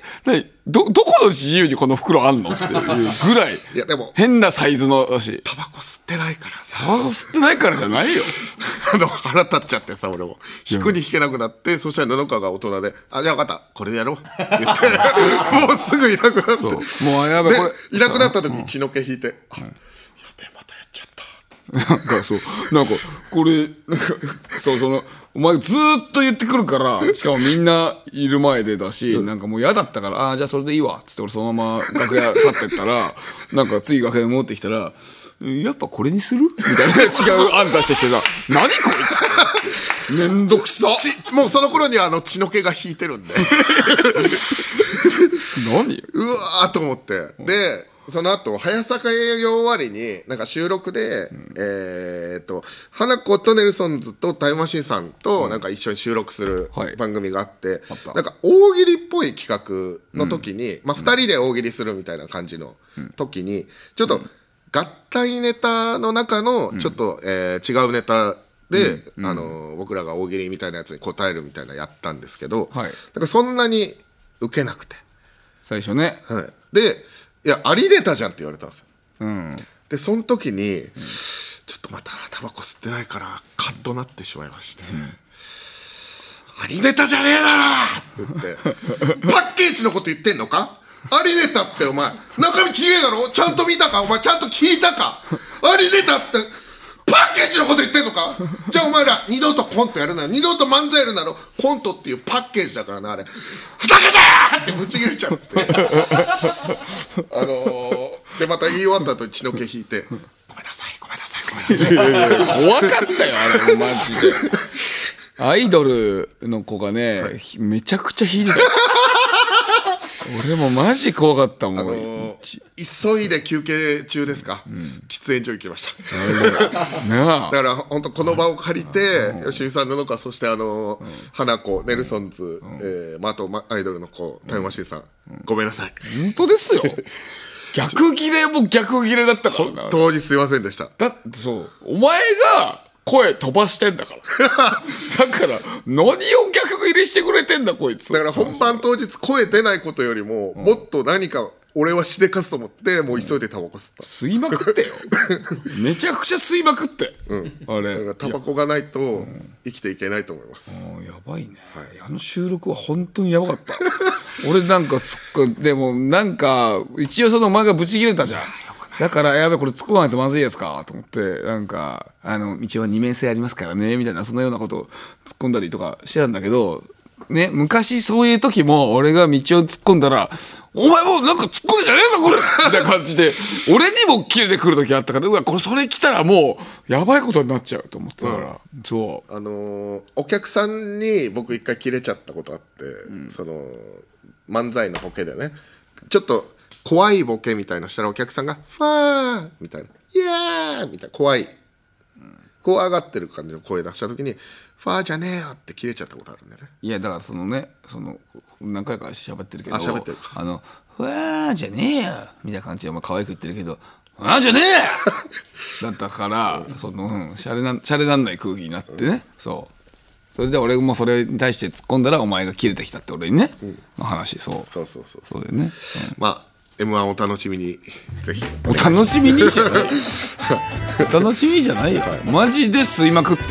どどこの GU にこの袋あんの？っていうぐらい。
いやでも。
変なサイズのだし。
タバコ吸ってないからさ。
タバコ吸ってないからじゃないよ。
あの腹立っちゃってさ俺も。引くに引けなくなってそしたら布川が大人で「あじゃあ分かった。これでやろう」言って もうすぐいなくなって。
もうやばい
で
これ。
いなくなった時に血の気引いて「あやべえまたやっちゃった」
なんかそう。なんかこれなんかそうそのお前ずーっと言ってくるからしかもみんないる前でだしなんかもう嫌だったから「ああーじゃあそれでいいわ」っつって俺そのまま楽屋去ってったらなんか次楽屋に戻ってきたら「やっぱこれにする?」みたいな違う案出してきてさ「何こいつ？めんどくさ
ちもうその頃にはあの血の気が引いてるんで。
何？
うわーと思って。でその後早坂営業終わりになんか収録で、えーっと花子とネルソンズとタイムマシーンさんとなんか一緒に収録する
はい。
番組があって、
た。
なんか大喜利っぽい企画の時に、まあ、2人で大喜利するみたいな感じの時にちょっと合体ネタの中のちょっと、えー違うネタで、あのー僕らが大喜利みたいなやつに答えるみたいなのやったんですけど、
はい。
なんかそんなに受けなくて。
最初ね。
はい、で「いやありネタじゃん」って言われたんですよ。
うん。
でその時に、ちょっとまたタバコ吸ってないからカッとなってしまいまして「ありネタじゃねえだろ!」って言って「パッケージのこと言ってんのか？ありネタってお前。中身ちげえだろ？ちゃんと見たか？お前ちゃんと聞いたか？ありネタってパッケージのこと言ってんのか？じゃあお前ら二度とコントやるな二度と漫才やるならコントっていうパッケージだからなあれ。ふざけたーってぶち切れちゃって。あのー、でまた言い終わった後に血の気引いてごめんなさいごめんなさいごめんなさい。
怖かったよあれマジで。アイドルの子がね、めちゃくちゃ引いてた。俺もマジ怖かったもん、
あのー急いで休憩中ですか、喫煙所行きましただから本当この場を借りて吉見さんののかそしてあの花子ネルソンズ、えーまあ、あとアイドルの子タイムマシーンさん、ごめんなさい
本当ですよ逆切れも逆切れだったからな
当日すいませんでした
だってそうお前が声飛ばしてんだからだから何を逆切れしてくれてんだこいつ
だから本番当日声出ないことよりも、もっと何か俺はしでかすと思ってもう急いでタバコ吸った、
吸いまくってよ。めちゃくちゃ吸いまくって、あれ。
だからタバコがないと生きていけないと思います、
もうやばいね、あの収録は本当にやばかった。俺なんか突っ込んでもなんか一応そのお前がブチ切れたじゃん。だからやべえこれ突っ込まないとまずいやつかと思ってなんかあの道は二面性ありますからねみたいなそんなようなことを突っ込んだりとかしてたんだけどね昔そういう時も俺が道を突っ込んだら「お前もうなんか突っ込んじゃねえぞこれ!」みたいな感じで俺にも切れてくる時あったからうわこれそれ来たらもうやばいことになっちゃうと思ってたから、そう。
あのーお客さんに僕一回切れちゃったことあって、その漫才のボケでね。ちょっと怖いボケみたいのしたらお客さんが「ファー」みたいな「イエーイ!」みたいな。怖い。怖がってる感じの声出した時に「ファーじゃねえよ」って切れちゃったことあるんだよね。
いやだからそのねその何回か喋ってるけど
あ喋ってるか。
あの「ふわーじゃねえよ」みたいな感じでお前可愛く言ってるけど「ふわーじゃねえよ 」だったからそのうんシャレなシャレなんない空気になってね、そう。それで俺もそれに対して突っ込んだらお前が切れてきたって俺にね、の話。そう。
そうそうそう
そう。だよね、
まあ m 1お楽しみにぜひ。
うんお楽しみに？じゃないお 楽しみじゃないよ、マジで吸いまくって。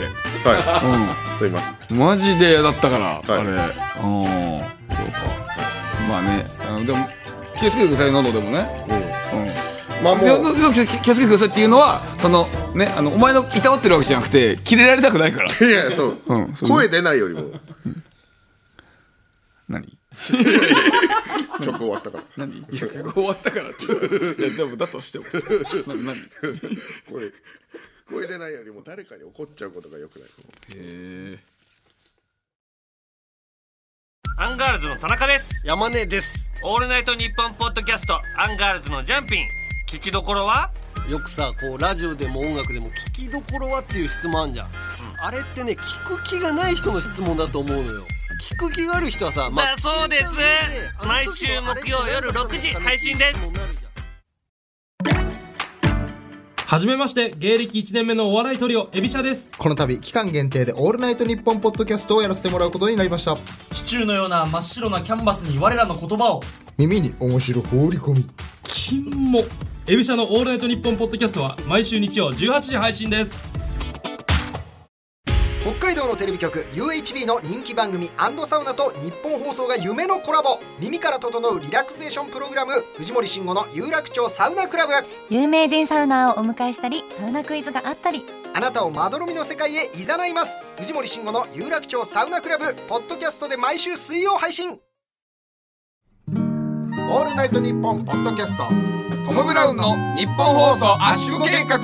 はい、すいません
マジで嫌だったから、
い。
あれ。うん。そうか。まあねあのでも気をつけてください喉でもね。
まあもう。
気をつけてくださいっていうのはそのねあのお前のいたわってるわけじゃなくてキレられたくないから。
いやそう、
うんそう
声出ないよりも。
何？
曲終わったから。
何？いや終わったからっていやでもだとしても。な何？
声声出ないよりも誰かに怒っちゃうことがよくない。
へ
アンガールズの田中です。
山根です。
オールナイトニッポンポッドキャストアンガールズのジャンピン。聞きどころは？
よくさこうラジオでも音楽でも聞きどころはっていう質問あんじゃん、あれってね聞く気がない人の質問だと思うのよ聞く気がある人はさ、
だそうです。毎
時
週木曜夜6時配信です
ってなるじゃん
はじめまして芸歴1年目のお笑いトリオエビシャです。
この度期間限定で「オールナイトニッポン」ポッドキャストをやらせてもらうことになりました。
シチューのような真っ白なキャンバスに我らの言葉を。
耳に面白放り込み。
金も。エビシャのオールナイトニッポンポッドキャストは毎週日曜18時配信です
北海道のテレビ局 UHB の人気番組サウナと日本放送が夢のコラボ。耳から整うリラクゼーションプログラム藤森慎吾の有楽町サウナクラブ。
有名人サウナーをお迎えしたりサウナクイズがあったり。
あなたをまどろみの世界へ誘います。藤森慎吾の有楽町サウナクラブ。ポッドキャストで毎週水曜配信。オールナイトニッポンポッドキャスト。
トム・ブラウンのニッポン放送圧縮計画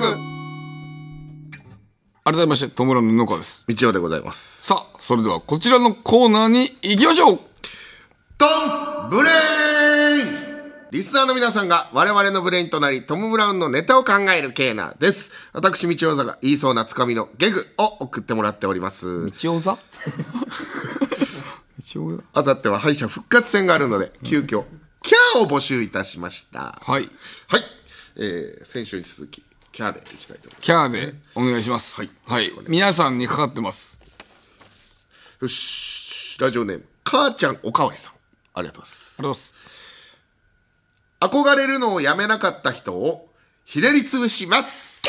改めましてトム・ブラウンの布川です。
みちおでございます。
さあそれではこちらのコーナーに行きましょう。
トムブレイン！リスナーの皆さんが我々のブレインとなりトム・ブラウンのネタを考えるコーナーです。私みちおざが言いそうなつかみのギャグを送ってもらっております。
道夫座道夫座？
あさっては敗者復活戦があるので急遽キャーを募集いたしました。
はい。
はい、えー、先週に続きキャーでいきたいと思います。
キャーでお願いします。はい、皆さんにかかってます。
よし。ラジオネーム母ちゃんおかわりさん。ありがとうございます。
ありがとうございます。
憧れるのをやめなかった人をひねり潰します。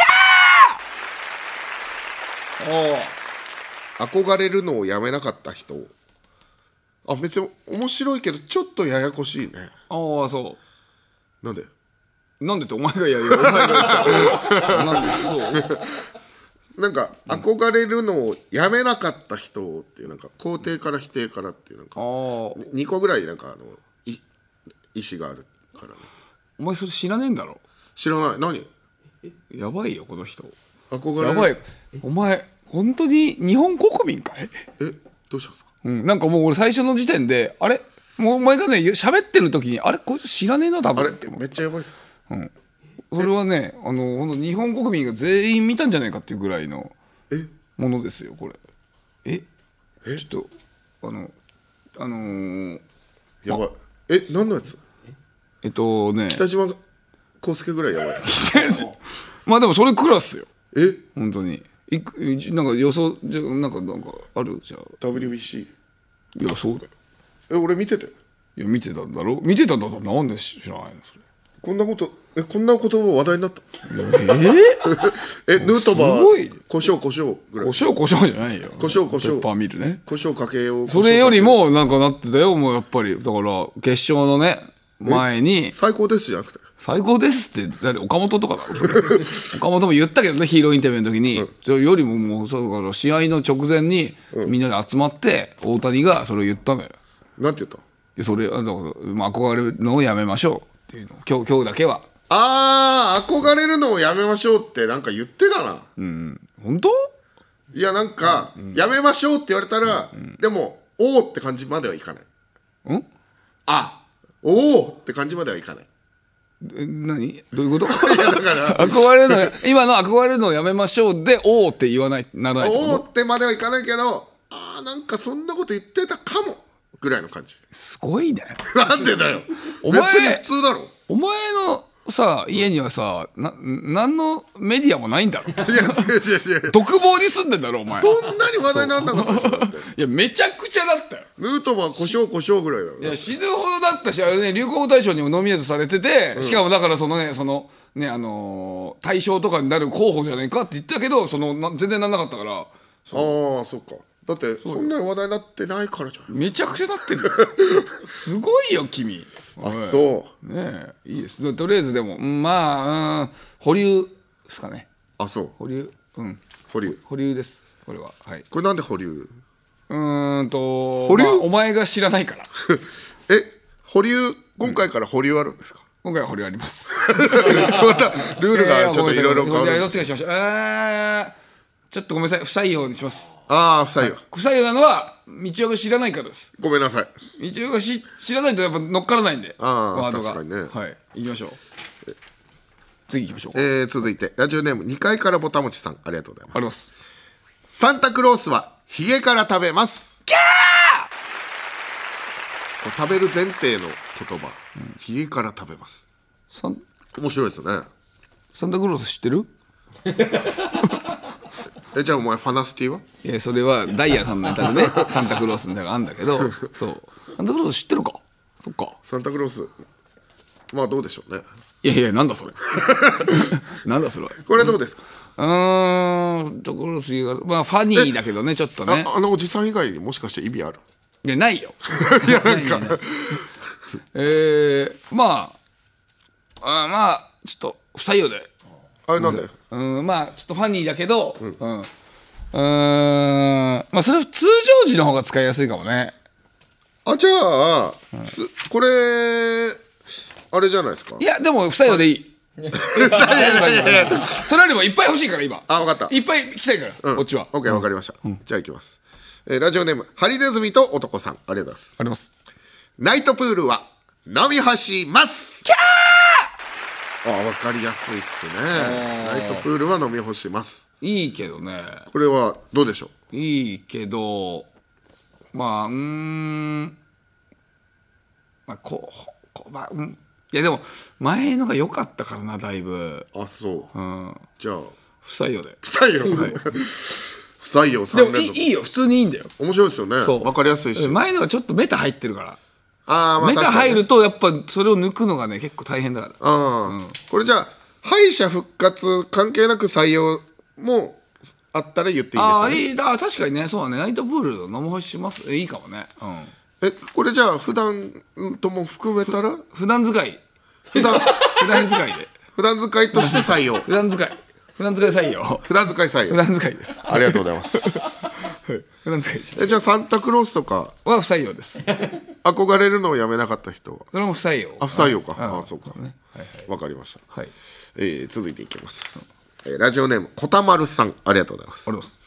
憧れるのをやめなかった人を。あ別に面白いけどちょっとややこしいね。
ああそ
なんで？
うなんでってお前がいやいやお前が言った。なんでそう
なんか憧れるのをやめなかった人っていうなんか肯定から否定からっていうなんか2個ぐらいなんかあのい意思があるからね。
お前それ知らねえんだろ？
知らない。何？
やばいよこの人。
憧れる？
やばい。お前本当に日本国民かい？
えどうしたんですか？
うん、なんかもう俺最初の時点であれ？もうお前がね喋ってる時にあれ？こいつ知らねえな多分って思
めっちゃやばいっすか？
うん、それはねあの日本国民が全員見たんじゃないかっていうぐらいのものですよこれ。え？ちょっとあのあのー
やばい。え何のやつ？
えっとね。
北島康介ぐらいやばい。
まあでもそれクラスよ。
え？
本当に。いくなんか予想じゃなんかなんかある？じゃあ。
WBC
いやそうだよ。
え俺見てて。
いや見てたんだろ？見てたんだったらなんで知らないのそれ
こんなことえこんなこと話題になった？
え？
えヌートバ
すごい。
ー胡椒胡椒ぐらい。
胡椒胡椒じゃないよ。
胡椒胡椒
ペッパーミルね。
胡椒かけよう。
それよりもなんかなってたよもうやっぱり。だから決勝のね前に。
最高ですじゃなくて？
最高ですって誰岡本とかだろそれ。岡本も言ったけどねヒーローインタビューの時に、それよりももうそうだから試合の直前にみんなで集まって大谷がそれを言ったのよ。
なんて言った？
いやそれあだからまあ憧れるのをやめましょうっていうの。今日今日だけは。
あー憧れるのをやめましょうってなんか言ってたな。
うん本当？
いやなんか、やめましょうって言われたら、でもおおって感じまではいかない。
ん？
あおおって感じまではいかない。
え何？どういうこと？
だから
憧れるの今の憧れるのをやめましょうでおおって言わないならないって
おおってまではいかないけどあーなんかそんなこと言ってたかもぐらいの感じ。
すごいね。
なんでだよ。
お前
別に普通だろ。
お前のさ家にはさな何のメディアもないんだろ。
いや違う違う違う。
独房に住んでんだろお前
そんなに話題にならなかった。でしょだって
いやめちゃくちゃだったよ。
ヌートバー故障故障ぐらいだろ。
いや死ぬほどだったしあれね流行語大賞にもノミネートされてて、しかもだからそのねそのねあのー大賞とかになる候補じゃないかって言ったけどそのな全然なんなかったから。
ああそっかだってそんなに話題になってないからじゃん。
めちゃくちゃなってるよ。すごいよ君。
あそう。
ねえいいです。とりあえずでもうんまあうん保留ですかね。
あそう。
保留？うん。
保留。
保留ですこれは。はい。
これなんで保留？
うーんと
保留？
まあお前が知らないから。
え保留今回から保留あるんですか、
今回は保留あります。
またルールがちょっといろいろ変わ
じゃあど。
る
っちがしましょう。えーちょっとごめんなさい。不採用にします。
ああ不採用。
不採用なのは道夫が知らないからです。
ごめんなさい。
道夫がし知らないとやっぱ乗っからないんで
ああ
ワードが。
確かにね。
はい。行きましょう。次行きましょう。
えー、続いてラジオネーム2階からぼたもちさんありがとうございます。
あります。
サンタクロースはヒゲから食べます。キャー！食べる前提の言葉、ヒゲから食べます。
サン
面白いですよね。
サンタクロース知ってる？
えじゃあお前ファナスティは？い
やそれはダイヤさんのネタでね。サンタクロースみたいなのがあるんだけど。そう。サンタクロース知ってるか？そっか。
サンタクロース。まあどうでしょうね。
いやいやなんだそれ。なんだそれ
これどうですか、
うーんサンタクロースがまあファニーだけどねちょっとね。
ああのおじさん以外にもしかして意味ある？
いやないよ。
いやなんか。
えー、まああまあちょっと不採用で
あれなんだよ
うんまあちょっとファニーだけどうん、うん、まあそれ通常時の方が使いやすいかもね。
あじゃあ、つこれあれじゃないですか？
いやでも不採用でいい。それよりもいっぱい欲しいから今。
あ分かった。
いっぱい来たいから、
うん。
こっちは。
OK 分かりました、じゃあいきます、えーラジオネームハリネズミと男さん。ありがとうございます。
あります。
ナイトプールは飲み干します。キャーあ分かりやすいっすね。ナイトプールは飲み干します。
いいけどね。
これはどうでしょ
いいけどまあうーん。まあこうこうまあうん。いやでも前のが良かったからなだいぶ。
うあそう。
うん。
じゃあ。
不採用で。
不採用、不採用3
でも
連続
いいいいよ。普通にいいんだよ。
面白いですよね。分かりやすいし。
前のがちょっとメタ入ってるから
あーまあ
メタ
確かにね。
入るとやっぱそれを抜くのがね結構大変だから。
ああ、これじゃあ敗者復活関係なく採用もあったら言っていいです
あ
よね？
あいいだ確かにねそうだね。ナイトプール飲む干しします。えいいかもね。うん。
えこれじゃあ普段とも含めたら？
普段使い。
普段。
普段使いで。
普段使いとして採用。
普段使い普段使い採用。
普段使い採
普
用
段使いです。
ありがとうございます。
普段使いでし
えじゃあサンタクロースとか。
ょは不採用です。
憧れるのをやめなかった人は？
それも不採用。
あ不採用か。
うん
あそうか。
ね。
わかりました。
はい。
えー続いていきます。えーラジオネームこたまるさんありがとうございます。
あります。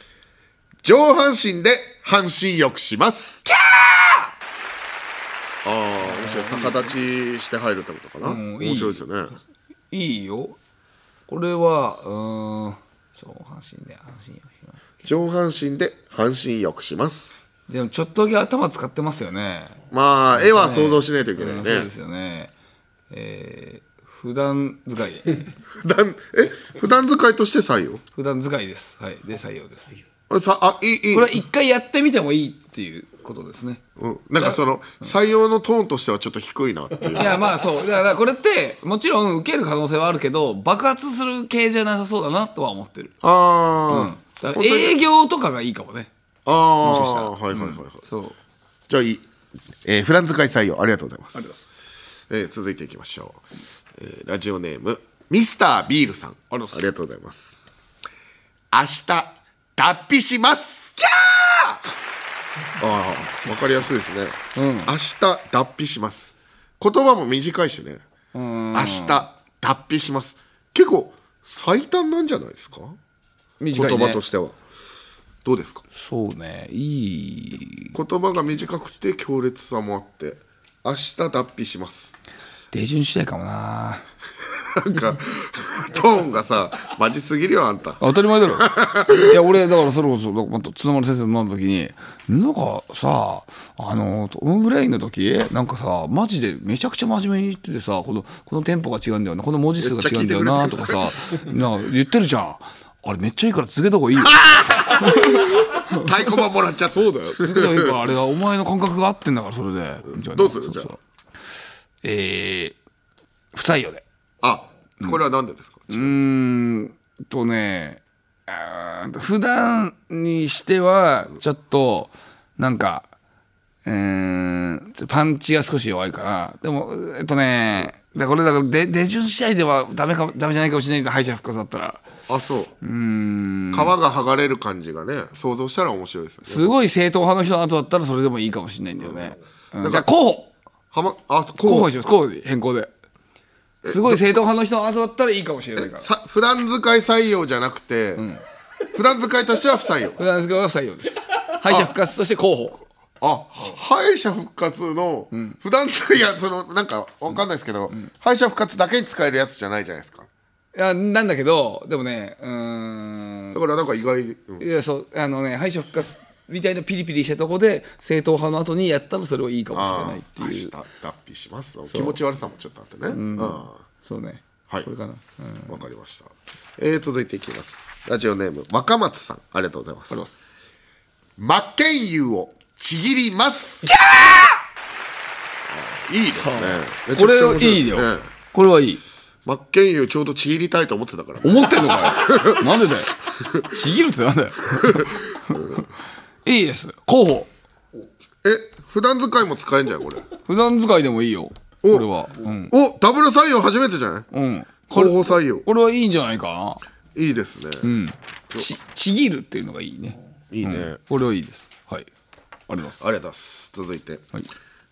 上半身で半身浴します。キャー！ああ面白い。逆立ちして入るってことかな、
うんいい。
面白いですよね。
いいよこれはうーん上半身で半身浴します
上半身で半身浴します。
でもちょっとだけ頭使ってますよね。
まあ絵は想像しないといけないね、
うんそうですよね。えー普段使い。で
普段え普段使いとして採用？
普段使いです。はい。で採用です。
あさあいいいい。
これは一回やってみてもいいっていうことですね。
うん、なんかその採用のトーンとしてはちょっと低いなっていう。
いやまあそう。だからこれってもちろん受ける可能性はあるけど爆発する系じゃなさそうだなとは思ってる。
あー、
だから営業とかがいいかもね。
あ
もしかしたら。
あはいはいはいはい、
そう。
じゃあいい、えー普段使い採用ありがとうございます。
ありがとうございます。
えー続いていきましょう。えーラジオネームミスタービールさん。ありがとうございます。明日脱皮します。キャーああわかりやすいですね、明日脱皮します。言葉も短いしね。明日脱皮します。結構最短なんじゃないですか？
短いね。
言葉としては。どうですか？
そうね。いい。
言葉が短くて強烈さもあって明日脱皮します。
手順次第かもな
なんかトーンがさマジすぎるよあんた。
当たり前だろ。いや俺だからそれこそまた綱丸先生と飲んだ時になんかさあのトム・ブレインの時なんかさマジでめちゃくちゃ真面目に言っててさこのこのテンポが違うんだよなこの文字数が違うんだよなとかさなんか言ってるじゃん。あれめっちゃいいから続けた方がいいよ。
太鼓判もらっちゃった。
そうだよ。続けた方がいいからあれはお前の感覚が合ってんだからそれで。じゃあ
どうする？
そそ
じゃあ
えー、不採用で
あこれは何でですか、
うーんとね普段にしてはちょっとなんかうーんパンチが少し弱いかなでもえっとねだこれだからで出順試合ではダメかダメじゃないかもしれないけど敗者復活だったら。
あそう。
うーん。
皮が剥がれる感じがね想像したら面白いですよね。
すごい正統派の人の後だったらそれでもいいかもしれないんだよね、うん。じゃあ候補。
はまあ
候補。にします。候補で変更ですごい正統派の人の後だったらいいかもしれないから。
さ普段使い採用じゃなくて、普段使いとしては不採用。
普段使いは不採用です。敗者復活として候補
あ敗者復活の普段使いやそのなんかわかんないですけど、敗者復活だけに使えるやつじゃないじゃないですか。
いやなんだけどでもねうーん。
だからなんか意外、うん。
いやそうあのね敗者復活みたいなピリピリしたとこで正統派の後にやったらそれはいいかもしれないっていう。
明日脱皮します。気持ち悪さもちょっとあってね、
うん。
あ
そうね。
はい。
これかな。
わかりました、えー、続いていきます。ラジオネーム若松さん。ありがとうございます。真剣佑をちぎります。キャー！いいですね、めちゃくちゃ面白
これいいよ。
ね
これはいい。
真剣佑ちょうどちぎりたいと思ってたから
思ってんのかよなんでだよ。ちぎるってなんだよ いいです。候補
え普段使いも使えんじゃんこれ。
普段使いでもいいよ。これは。うん。
おダブル採用初めてじゃない？
うん。
候補採用。
これはいいんじゃないか？ない
いですね、
うん。ちちぎるっていうのがいいね。
いいね、
うん。これはいいです。はい。ありがとうございます。
ありがとうございます。続いて、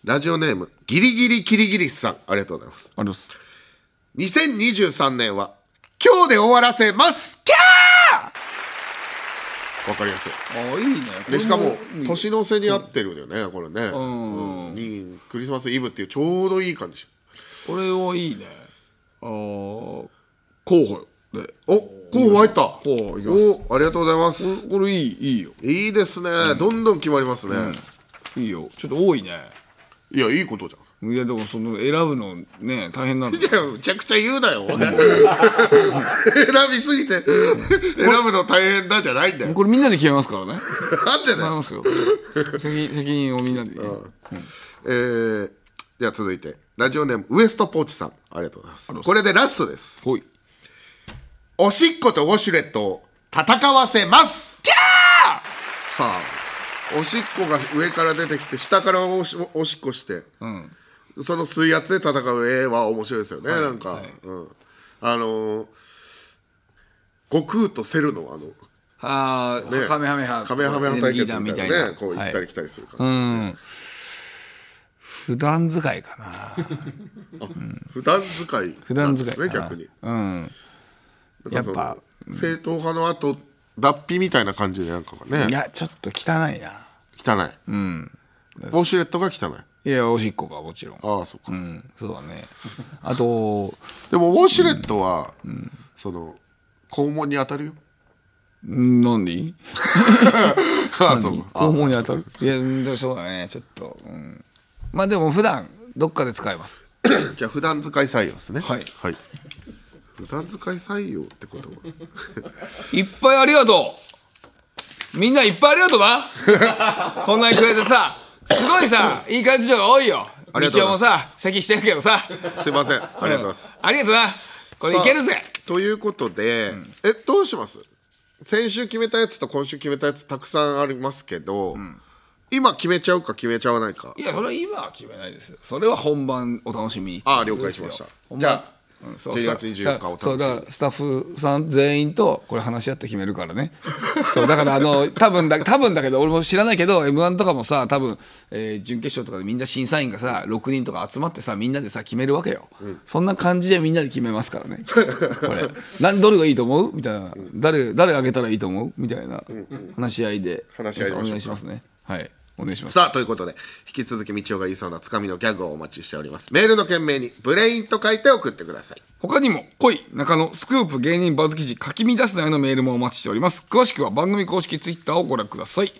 ラジオネームギリギリキリギリスさん。ありがとうございます。
ありがとうございます。
2023年は今日で終わらせます。キャーわかりやすい。
あいいね。
でしかも年の瀬に合ってるよねこれね、
ん。
うん。にクリスマスイブっていうちょうどいい感じ。
これはいいね。あー候補で。
お候補入った。
候補いきます。
おありがとうございます。
これいいいいよ。
いいですね、どんどん決まりますね、
いいよ。ちょっと多いね。
いやいいことじゃん
いやでもその選ぶのね大変なんだ
いやむちゃくちゃ言うなよ選びすぎて選ぶの大変だじゃないんだよ。
これみんなで決めますからね。
なんでだよ
ますよ。責責任をみんなで、
えー、じゃあ続いてラジオネームウエストポーチさんありがとうございます。これでラストです。
ほい。
おしっことウォシュレットを戦わせます。キャー！はあ。おしっこが上から出てきて下からおしおしっこして、その水圧で戦う絵は面白いですよね、なんか、うん、あのー悟空とセルのあの
ああ、
ね。
カメハメハ
カメハメハ対決みたい
な
な。ねこう行ったり来たりするから、
うん。普段使いかな。
普段使い
普
なんです
段使い
ね逆に。
うん。
やっぱ正統派の後脱皮みたいな感じでなんかがね。
いやちょっと汚いな。
汚い。
うん。
ウォシュレットが汚い
いやおしっこがもちろん。
ああそうか、
うんそうだね。あと
でもウォシュレットは、その肛門に当たるよ。
ん。何に
あそうか。
肛門に当たる？いやでもそうだねちょっと、うん、まあでも普段どっかで使えます。
じゃあ普段使い採用ですね。
はい、
普段使い採用ってことは。い
っぱいありがとう。みんないっぱいありがとうな。こんなにくれてさすごいさいい感じのが多いよ。
ありがとう
道夫もさ咳してるけどさ。
すいません。ありがとうございます。
ありがとうな。これいけるぜ。
ということで、えどうします？先週決めたやつと今週決めたやつたくさんありますけど、今決めちゃうか決めちゃわないか。
いやそれは今は決めないです。よそれは本番お楽しみに
ああ了解しました。
本番
じゃあ
うんそう。
12月24日お楽しみ。に
そうだからスタッフさん全員とこれ話し合って決めるからね。そうだからあの多分だ多分だけど俺も知らないけど m 1とかもさ多分、えー準決勝とかでみんな審査員がさ6人とか集まってさみんなでさ決めるわけよ、そんな感じでみんなで決めますからね。これ。なんどれがいいと思う？みたいな。誰誰あげたらいいと思う？みたいな話し合いで。
話し合いましょうか。
お願いしますね。はいお願いします。
さあということで引き続き道夫が言いそうなつかみのギャグをお待ちしております。メールの件名にブレインと書いて送ってください。
他にも恋中野スクープ芸人バズ記事書き乱すなよのメールもお待ちしております。詳しくは番組公式ツイッターをご覧ください。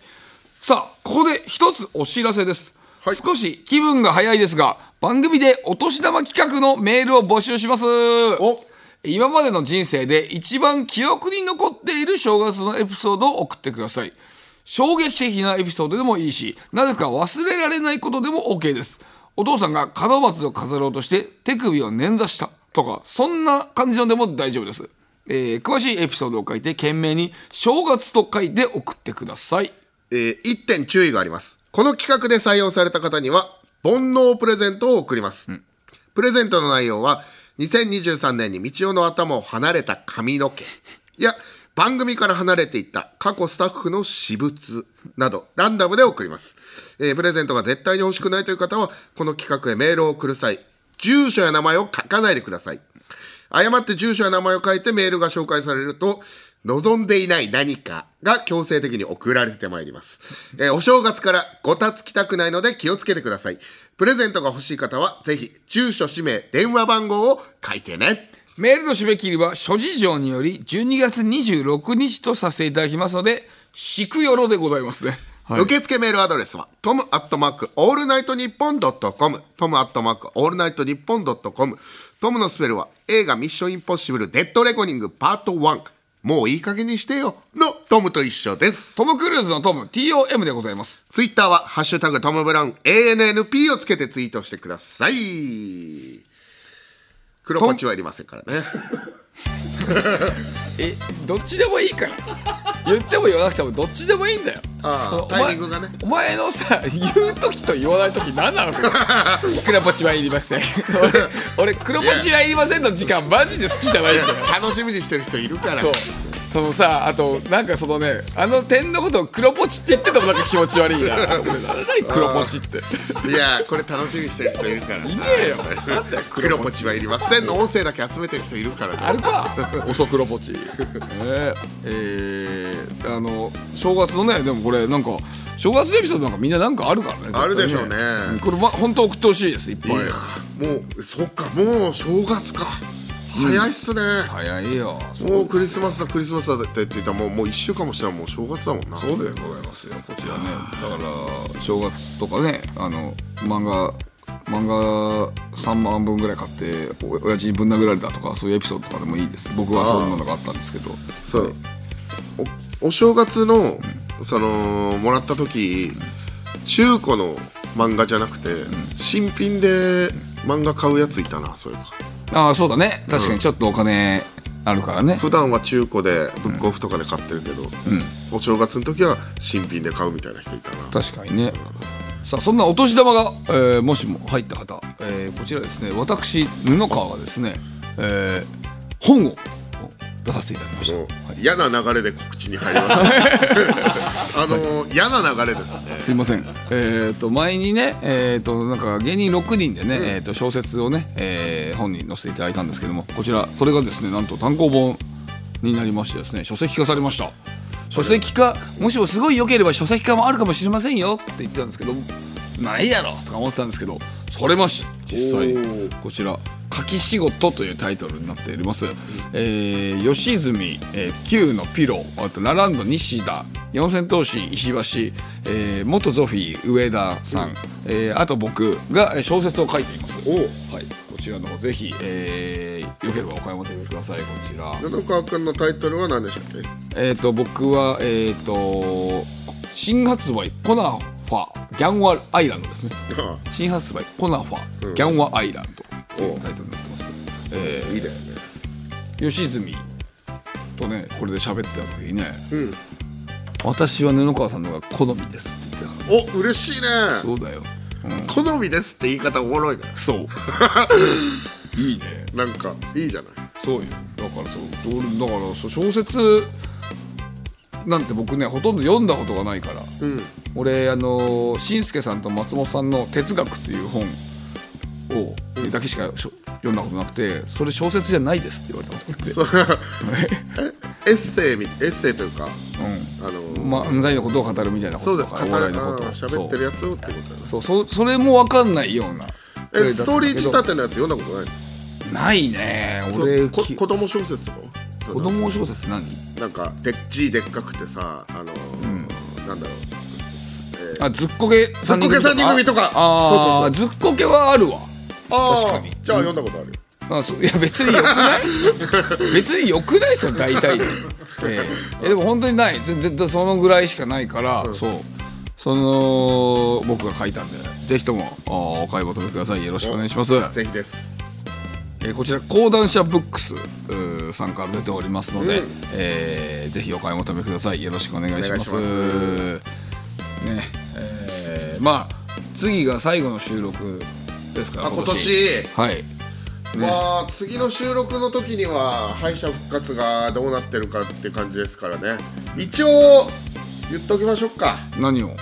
さあここで一つお知らせです、少し気分が早いですが番組でお年玉企画のメールを募集します。今までの人生で一番記憶に残っている正月のエピソードを送ってください衝撃的なエピソードでもいいしなぜか忘れられないことでも OK です。お父さんが門松を飾ろうとして手首を捻挫した。とかそんな感じのでも大丈夫です、えー詳しいエピソードを書いて懸命に「正月」と書いて送ってください。
えー、1点注意があります。この企画で採用された方には煩悩プレゼントを送ります、プレゼントの内容は2023年に道夫の頭を離れた髪の毛。や番組から離れていった過去スタッフの私物などランダムで送ります、えープレゼントが絶対に欲しくないという方はこの企画へメールを送る際住所や名前を書かないでください。誤って住所や名前を書いてメールが紹介されると望んでいない何かが強制的に送られてまいります、えーお正月からごたつきたくないので気をつけてください。プレゼントが欲しい方はぜひ住所氏名電話番号を書いてね。
メールの締め切りは諸事情により12月26日とさせていただきますのでしくよろでございますね、はい。
受付メールアドレスはトムアットマークオールナイトニッポンドットコム。トムアットマークオールナイトニッポンドットコム。トムのスペルは映画ミッションインポッシブルデッドレコニングパート1もういい加減にしてよ。のトムと一緒です。
トム・クルーズのトム TOM でございます。
ツイッターはハッシュタグトムブラウン ANNP をつけてツイートしてください黒パチはいりませんからね。
えどっちでもいいから。言っても言わなくてもどっちでもいいんだよ。
ああタイミングがね。
お前お前のさ言う時と言わない時何なの？そ れ黒ポチはいりません。俺俺黒ポチはいりませんの時間マジで好きじゃないんだよ。
楽しみにしてる人いるから。
そうそのさあとなんかそのねあの点のことを黒ポチって言っててもなんか気持ち悪いな。俺何黒ポチって。
いやこれ楽しみにしてる人いるからさ。
いねえよ。
黒ポチはいりません。の音声だけ集めてる人いるからね。
あるか。遅黒ポチ。ねえ。ーあの正月のねでもこれなんか正月エピソードなんかみんななんかあるからね
あるでしょうね。
んこれま本当送ってほしいですいっぱい。
もうそっかもう正月か早いっすね、
早いよ。
もうクリスマスだクリスマスだって言ってたらもうもう1週間もしたらもう正月だもんな。
そうでございますよこちらね。だから正月とかねあの漫画漫画3万本ぐらい買ってお親父にぶん殴られたとかそういうエピソードとかでもいいです。僕はそういうものがあったんですけど。
そう。おお正月のそのもらった時中古の漫画じゃなくて、新品で漫画買うやついたなそういえば
ああそうだね。確かにちょっとお金あるからね、
普段は中古でブックオフとかで買ってるけど、お正月の時は新品で買うみたいな人いたな。
確かにね。さあそんなお年玉が、えーもしも入った方、えーこちらですね。私布川がですね、えー本を出させていただきました
嫌な流れで告知に入ります あの嫌な流れですね
すいません。えっ、と前にね、えっ、となんか芸人6人でね、えっ、と小説をね、えー本に載せていただいたんですけども、こちらそれがですねなんと単行本になりましてですね、書籍化されました。書籍化もしもすごい良ければ書籍化もあるかもしれませんよって言ってたんですけど、まあいいだろうとか思ってたんですけど、それまし実際こちら。書き仕事というタイトルになっております、えー吉住、えー、Q のピロあとラランド西田四千頭身石橋、えー元ゾフィー上田さん、えーあと僕がえー小説を書いています。はい、こちらの方ぜひ、えーよければお買い求めください。こちら。
布川君のタイトルは何でしたっけ？
えっ、と僕はえっ、と新発売コナファギャンワアイランドですね。新発売コナファギャンワアイランドというタイトルになってます、えー
いいですね。
吉住とねこれで喋ってた時にね、私は布川さんの方が好みですって言ってた
お嬉しいね。
そうだよ、
好みですって言い方おもろいね。
そう。いいね。
なんかいいじゃない。
そうよ。だからそう。俺だからそう小説なんて僕ねほとんど読んだことがないから、
うん。
俺あのしんすけさんと松本さんの「哲学」っていう本をだけしかしょ読んだことなくてそれ小説じゃないですって言われたことがあって。
エッセイみエッセイというか、あの
漫才のことを語るみたいなこ
そうだ
ととかお笑いのこと
喋ってるやつをってこと
そうそうそそれも分かんないような
えストーリー仕立てのやつ読んだことない
ないね。
そう
俺
こ子供小説とか？
子供小説何？
なんかでっ字でっかくてさあのーなんだろう。
あずっこけ
ずっこけ三人組とか。
ああー
そう。
ずっこけはあるわ確かに。
じゃあ読んだことあるよ。
あそういや別によくない？別によくないそれ大体。で、え。えでも本当にない。全然そのぐらいしかないから、そう。その僕が書いたんでぜひともあお買い求めください。よろしくお願いします。
ぜひです。
えーこちら講談社ブックスさんから出ておりますので、
うん。
えーぜひお買い求めください。よろしくお願いします。ねえーまあ次が最後の収録ですか？ら
あ今年。
はい。
まあ次の収録の時には敗者復活がどうなってるかって感じですからね。一応言っときましょうか。
何を？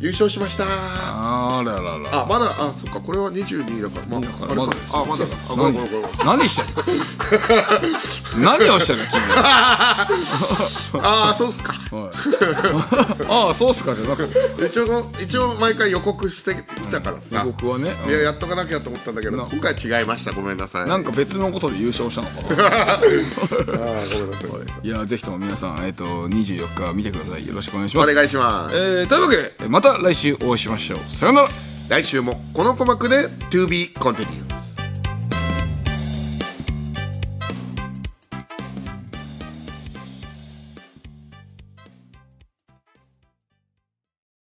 優勝しました。
あららら。
あまだあそっかこれは22だから。まあ
まだです。よ
あまだだ。あごめんごめんごめん。
何？してんの？何をしてんの？君は。
ああそうっすか。
ああそうっすかじゃなくて
一応一応毎回予告してきたからさ。
予告はね。
いややっとかなきゃと思ったんだけど今回違いました。ごめんなさい。
なんか別のことで優勝したのかな。
あーごめんなさい。
いやぜひとも皆さん、えっと24日見てください。よろしくお願いします。
お願いします。
えーというわけでまた来週お会いしましょう。さよなら。
来週もこの鼓膜で To be continued